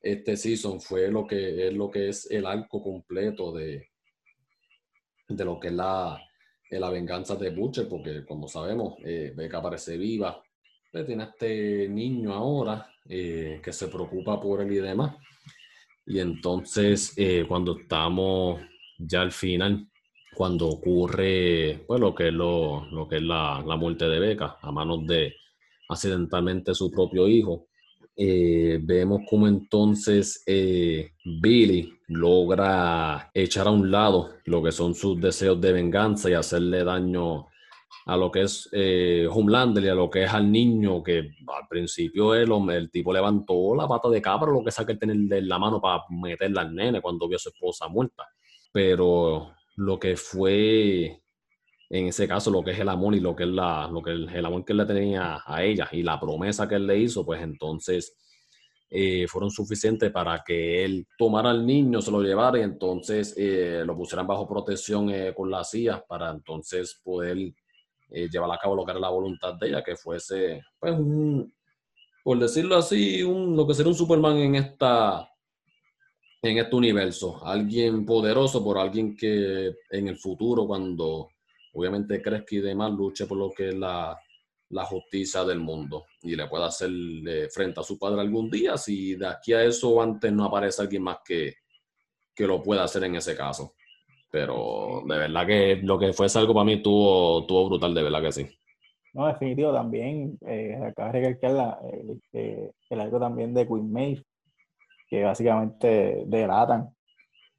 este season fue lo que es lo que es el arco completo de, de lo que es la, la venganza de Butcher, porque como sabemos, eh, Becca aparece viva, tiene este niño ahora que se preocupa por él y demás. Y entonces, cuando estamos ya al final, cuando ocurre pues, lo que es, lo, lo que es la, la, muerte de Beca a manos de accidentalmente su propio hijo, eh, vemos como entonces eh, Billy logra echar a un lado lo que son sus deseos de venganza y hacerle daño a lo que es eh, Homelander y a lo que es al niño que al principio el, tipo levantó la pata de cabra, lo que saca el tener de la mano para meterla al nene cuando vio a su esposa muerta. Pero lo que fue, en ese caso, lo que es el amor y lo que es la, lo que el, amor que él le tenía a ella y la promesa que él le hizo, pues entonces eh, fueron suficientes para que él tomara al niño, se lo llevara y entonces eh, lo pusieran bajo protección eh, con la CIA para entonces poder llevar a cabo lo que era la voluntad de ella, que fuese, pues, un, por decirlo así, un, lo que sería un Superman en esta en este universo, alguien poderoso por alguien que en el futuro, cuando obviamente crezca y demás, luche por lo que es la, justicia del mundo y le pueda hacer frente a su padre algún día, si de aquí a eso antes no aparece alguien más que, que lo pueda hacer en ese caso. Pero de verdad que lo que fuese algo para mí tuvo, tuvo brutal, de verdad que sí. No, definitivo también, eh, acaba de recalcar la, el, el, algo también de Queen Maeve, que básicamente delatan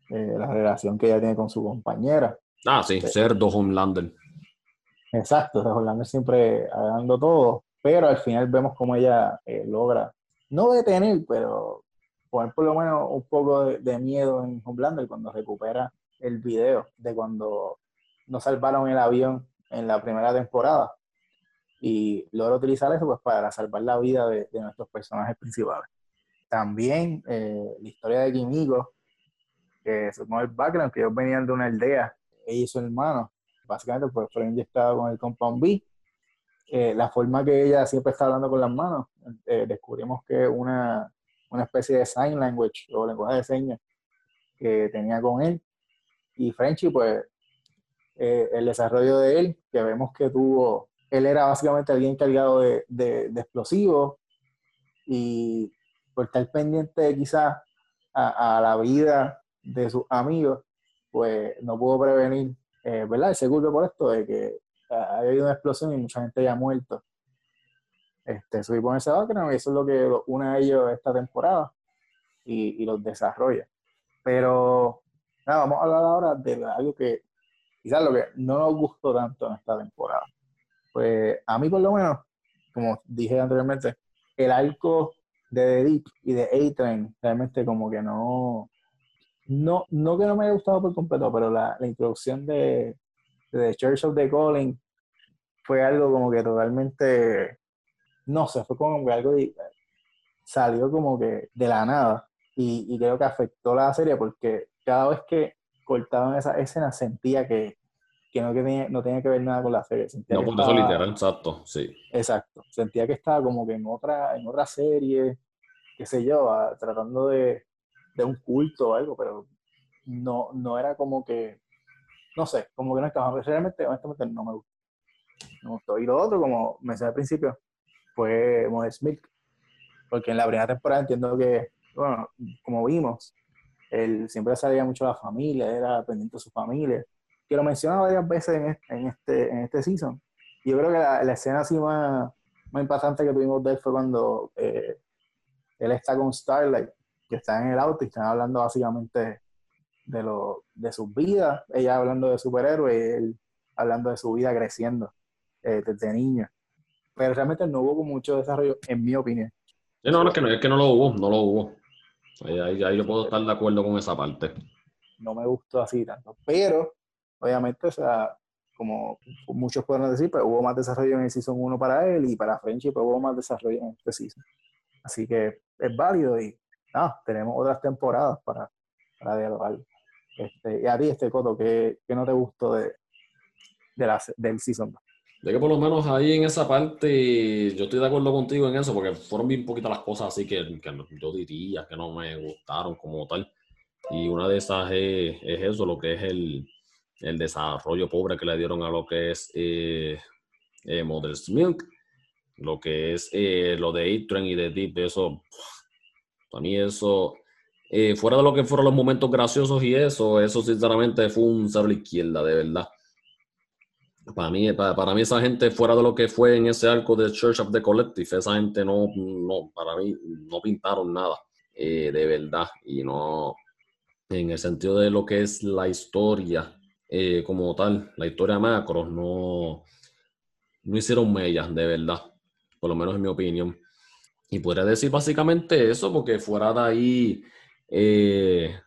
eh, la relación que ella tiene con su compañera. Ah, sí, ser dos Homelander. Exacto, Homelander siempre hablando todo, pero al final vemos cómo ella eh, logra, no detener, pero poner por lo menos un poco de, miedo en Homelander cuando recupera el video de cuando nos salvaron el avión en la primera temporada y logra utilizar eso pues para salvar la vida de nuestros personajes principales también eh, la historia de Kimiko, que como el background, que ellos venían de una aldea, ella y su hermano, básicamente pues fueron inyectados con el compound B. Eh, la forma que ella siempre está hablando con las manos, eh, descubrimos que una, una especie de sign language o lenguaje de señas que tenía con él. Y Frenchy, pues, el desarrollo de él, que vemos que tuvo, él era básicamente alguien cargado de, de, de explosivos y por estar pendiente quizás a, la vida de sus amigos, pues no pudo prevenir, eh, ¿verdad? Ese culpa por esto de que ha habido una explosión y mucha gente ya ha muerto. Este, subir por ese background y eso es lo que une a ellos esta temporada y, los desarrolla. Pero nada, vamos a hablar ahora de algo que quizás lo que no nos gustó tanto en esta temporada. Pues a mí por lo menos, como dije anteriormente, el arco de The Deep y de A-Train, realmente como que no, no, no que no me haya gustado por completo, pero la, la introducción de, de Church of the Calling fue algo como que totalmente, no sé, fue como que algo salió como que de la nada y, y, creo que afectó la serie porque cada vez que cortaban esa escena sentía que, que no, que tenía, no tenía que ver nada con la serie. no, por eso literal, exacto, sí. Exacto, sentía que estaba como que en otra, en otra serie, qué sé yo, tratando de, de, un culto o algo, pero no, no era como que, no sé, como que no estaba, realmente, honestamente no me gustó. Me gustó. Y lo otro, como mencioné al principio, fue Modest Milk, porque en la primera temporada entiendo que, bueno, como vimos, él siempre salía mucho a la familia, era pendiente de su familia, que lo menciona varias veces en este, en este, en este season. Yo creo que la, la escena así más, más impactante que tuvimos de él fue cuando eh, él está con Starlight, que está en el auto y están hablando básicamente de, lo, de sus vidas, ella hablando de superhéroes, él hablando de su vida creciendo eh, desde niño. Pero realmente no hubo mucho desarrollo, en mi opinión. no, es que no, es que no lo hubo, no lo hubo. Ahí, ahí, yo puedo estar de acuerdo con esa parte. No me gustó así tanto. Pero, obviamente, o sea, como muchos pueden decir, pues hubo más desarrollo en el Season 1 para él y para Friendship hubo más desarrollo en este Season. Así que es válido y nada, tenemos otras temporadas para, para dialogar. Este, y a ti, este Coto, ¿qué, qué no te gustó de, de la, del Season 2? De que por lo menos ahí en esa parte, yo estoy de acuerdo contigo en eso, porque fueron bien poquitas las cosas así que, que yo diría que no me gustaron como tal. Y una de esas es, es eso, lo que es el, el, desarrollo pobre que le dieron a lo que es eh, eh Mother's Milk, lo que es eh, lo de a y de Deep, eso, para mí eso, eh, fuera de lo que fueron los momentos graciosos y eso, eso sinceramente fue un cero izquierda, de verdad. Para mí, para, mí esa gente fuera de lo que fue en ese arco de Church of the Collective, esa gente no, no para mí no pintaron nada eh, de verdad y no en el sentido de lo que es la historia eh, como tal, la historia macro, no, no hicieron mellas de verdad, por lo menos en mi opinión. Y podría decir básicamente eso, porque fuera de ahí eh,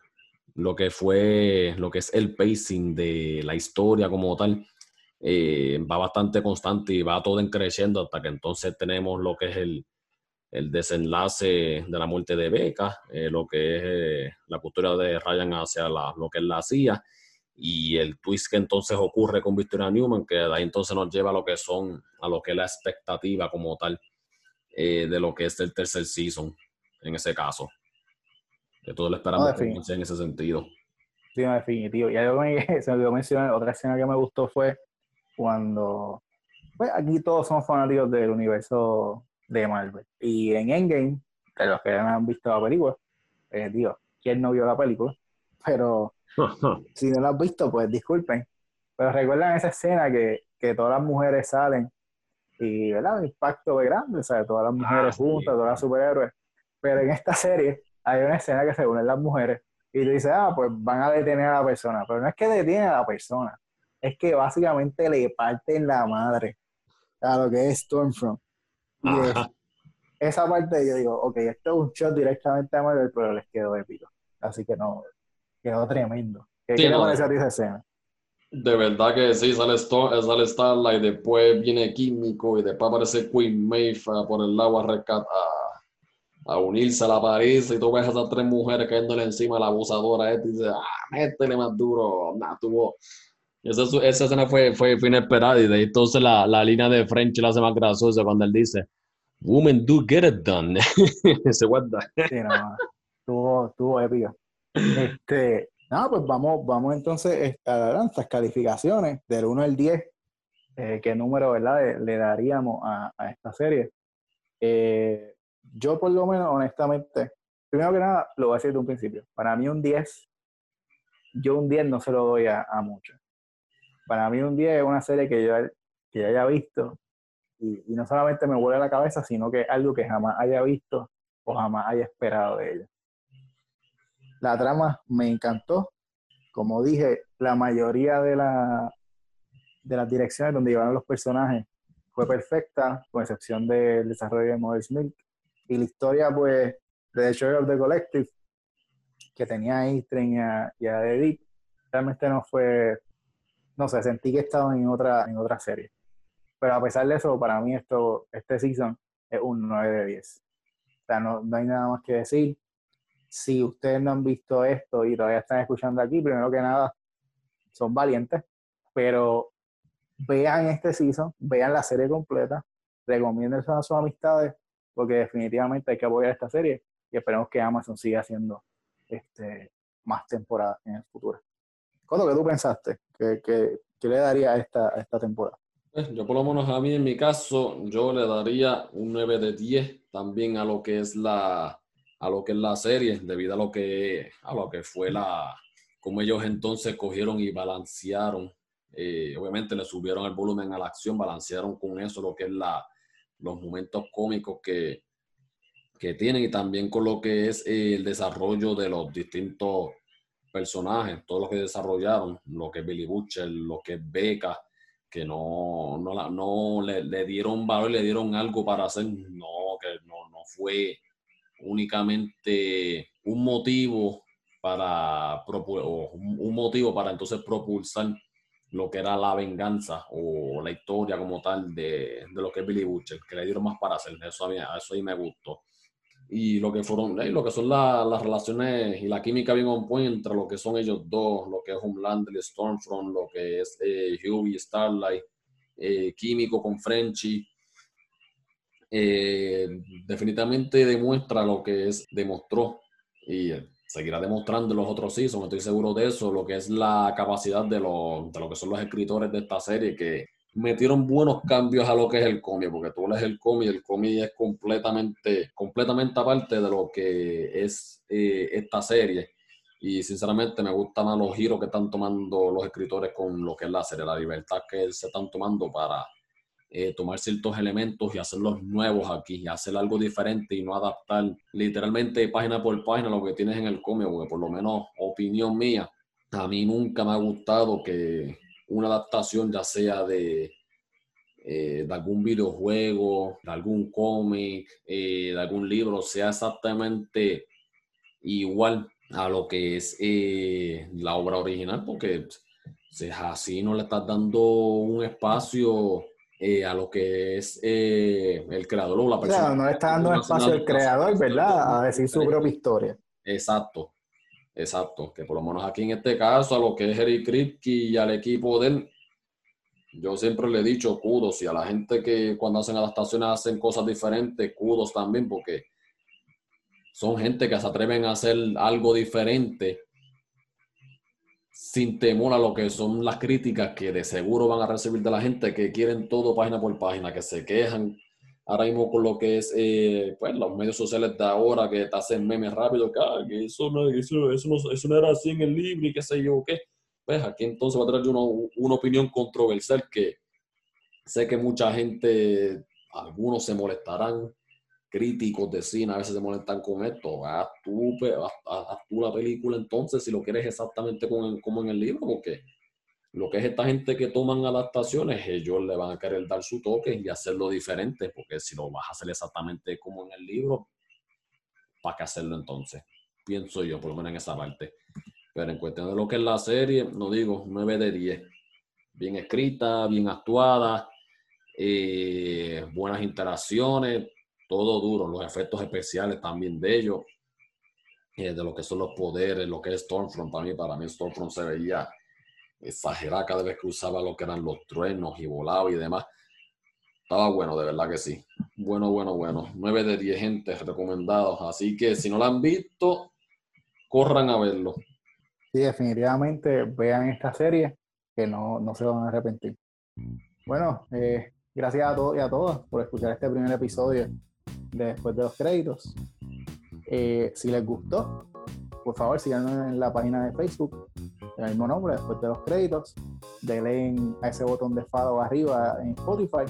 lo que fue, lo que es el pacing de la historia como tal, eh, va bastante constante y va todo creciendo hasta que entonces tenemos lo que es el, el desenlace de la muerte de Beca, eh, lo que es eh, la cultura de Ryan hacia lo que es la CIA y el twist que entonces ocurre con Victoria Newman, que de ahí entonces nos lleva a lo que son, a lo que es la expectativa como tal de lo que es el tercer season, en ese caso. Que todos lo esperamos en ese sentido. Sí, definitivo. Y algo que se me olvidó mencionar, otra escena que me gustó fue cuando pues aquí todos somos fanáticos del universo de Marvel. Y en Endgame, de los que han visto la película, eh, digo, ¿quién no vio la película? Pero si no la has visto, pues disculpen. Pero recuerdan esa escena que, que todas las mujeres salen y, ¿verdad? Un impacto grande, ¿sabes? Todas las ah, mujeres juntas, todas las superhéroes. Pero en esta serie hay una escena que se unen las mujeres y tú dices, ah, pues van a detener a la persona. Pero no es que detienen a la persona, es que básicamente le parten la madre a lo que es Stormfront. Y esa parte yo digo, ok, esto es un shot directamente a Marvel, pero les quedó épico. Así que no, quedó tremendo. ¿Qué, sí, parece a ti esa escena? De verdad que sí, sale, sale Starlight, después viene Químico y después aparece Queen Maeve por el lado a rescatar, a, unirse a la París y tú ves a esas tres mujeres cayéndole encima a la abusadora este y dices, ah, métele más duro. Nah, tuvo, esa, esa escena fue, fue, fue, inesperada y de ahí entonces la, la línea de French la hace más graciosa cuando él dice, Women do get it done. Ese what Sí, no, estuvo, estuvo épico. Este, no, pues vamos, vamos entonces a dar calificaciones del 1 al 10. Eh, ¿Qué número ¿verdad? Le, daríamos a, esta serie? Eh, yo por lo menos, honestamente, primero que nada, lo voy a decir de un principio. Para mí un 10, yo un 10 no se lo doy a, a mucho para mí un día es una serie que yo, que haya visto y, no solamente me vuelve a la cabeza, sino que es algo que jamás haya visto o jamás haya esperado de ella. La trama me encantó. Como dije, la mayoría de, la, de las direcciones donde llevaron los personajes fue perfecta, con excepción del desarrollo de Mother's Milk. Y la historia, pues, de The Show of the Collective, que tenía a Eastern y a, y a Edith, realmente no fue no sé, sentí que estaba en otra, en otra serie. Pero a pesar de eso, para mí esto, este season es un 9 de 10. O sea, no, no hay nada más que decir. Si ustedes no han visto esto y todavía están escuchando aquí, primero que nada, son valientes, pero vean este season, vean la serie completa, recomienden a sus amistades, porque definitivamente hay que apoyar esta serie y esperemos que Amazon siga haciendo este, más temporadas en el futuro. ¿Cómo que tú pensaste? ¿Qué, le daría a esta, esta temporada? Pues, yo por lo menos a mí en mi caso, yo le daría un 9 de 10 también a lo que es la, a lo que es la serie, debido a lo que, a lo que fue la, como ellos entonces cogieron y balancearon. Eh, obviamente le subieron el volumen a la acción, balancearon con eso lo que es la, los momentos cómicos que, que tienen y también con lo que es el desarrollo de los distintos personajes, todos los que desarrollaron, lo que es Billy Butcher, lo que es Becca, que no, no, no le, dieron valor, le dieron algo para hacer. No, que no, no fue únicamente un motivo para un motivo para entonces propulsar lo que era la venganza o la historia como tal de, de lo que es Billy Butcher, que le dieron más para hacer. Eso a mí, eso ahí me gustó. Y lo que fueron, lo que son las relaciones y la química bien on point entre lo que son ellos dos, lo que es Homelander y Stormfront, lo que es eh, Hughie, Starlight, eh, Químico con Frenchy. Eh, definitivamente demuestra lo que es, demostró y seguirá demostrando los otros seasons, estoy seguro de eso, lo que es la capacidad de, lo, de lo que son los escritores de esta serie, que metieron buenos cambios a lo que es el cómic, porque tú lees el cómic, el cómic es completamente, completamente aparte de lo que es eh, esta serie. Y sinceramente me gustan más los giros que están tomando los escritores con lo que es la serie, la libertad que se están tomando para eh, tomar ciertos elementos y hacerlos nuevos aquí, y hacer algo diferente y no adaptar literalmente página por página lo que tienes en el cómic, porque por lo menos opinión mía, a mí nunca me ha gustado que una adaptación ya sea de, eh, algún videojuego, de algún cómic, eh, de algún libro, sea exactamente igual a lo que es la obra original, porque si así no le estás dando un espacio eh, a lo que es eh, el creador o la persona. Claro, no le está dando espacio al creador, ¿verdad? A decir su propia historia. Exacto, exacto. Que por lo menos aquí en este caso, a lo que es Eric Kripke y al equipo de él, yo siempre le he dicho kudos y a la gente que cuando hacen adaptaciones hacen cosas diferentes, kudos también, porque son gente que se atreven a hacer algo diferente sin temor a lo que son las críticas que de seguro van a recibir de la gente que quieren todo página por página, que se quejan ahora mismo con lo que es eh, pues, los medios sociales de ahora que te hacen memes rápido, que, ah, eso, no, eso, eso, no, eso, no, era así en el libro y qué sé yo qué. Pues aquí entonces va a traer una opinión controversial que sé que mucha gente, algunos se molestarán, críticos de cine a veces se molestan con esto. Haz tú, haz, tú la película entonces si lo quieres exactamente como en, el libro, porque lo que es esta gente que toman adaptaciones, ellos le van a querer dar su toque y hacerlo diferente, porque si lo vas a hacer exactamente como en el libro, ¿para qué hacerlo entonces? Pienso yo, por lo menos en esa parte. Pero en cuestión de lo que es la serie, no digo 9 de 10. Bien escrita, bien actuada, eh, buenas interacciones, todo duro, los efectos especiales también de ellos, eh, de lo que son los poderes, lo que es Stormfront, para mí, para mí Stormfront se veía exagerada cada vez que usaba lo que eran los truenos y volaba y demás. Estaba bueno, de verdad que sí. Bueno, bueno, bueno. 9 de 10 gente recomendados. Así que si no lo han visto, corran a verlo. Sí, definitivamente vean esta serie que no, no se van a arrepentir. Bueno, eh, gracias a todos y a todas por escuchar este primer episodio después de los créditos. Eh, si les gustó, por favor síganos en la página de Facebook, el mismo nombre, después de los créditos. Denle a ese botón de follow arriba en Spotify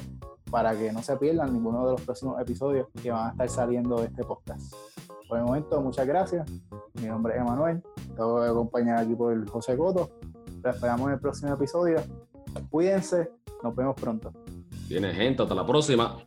para que no se pierdan ninguno de los próximos episodios que van a estar saliendo de este podcast. Por el momento, muchas gracias. Mi nombre es Emanuel. Estoy acompañado aquí por José Coto. Los esperamos en el próximo episodio. Cuídense. Nos vemos pronto. Viene gente. Hasta la próxima.